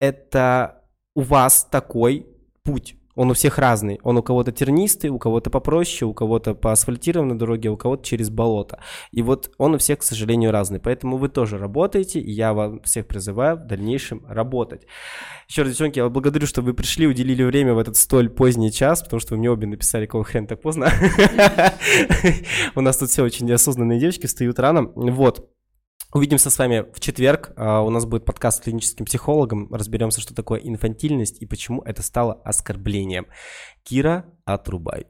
это у вас такой путь. Он у всех разный. Он у кого-то тернистый, у кого-то попроще, у кого-то по асфальтированной дороге, у кого-то через болото. И вот он у всех, к сожалению, разный. Поэтому вы тоже работаете, и я вам всех призываю в дальнейшем работать. Еще раз, девчонки, я благодарю, что вы пришли, уделили время в этот столь поздний час, потому что вы мне обе написали, какого хрен так поздно. <laughs> У нас тут все очень неосознанные девочки, встают рано. Вот. Увидимся с вами в четверг. А, у нас будет подкаст с клиническим психологом. Разберемся, что такое инфантильность и почему это стало оскорблением. Кира, отрубай.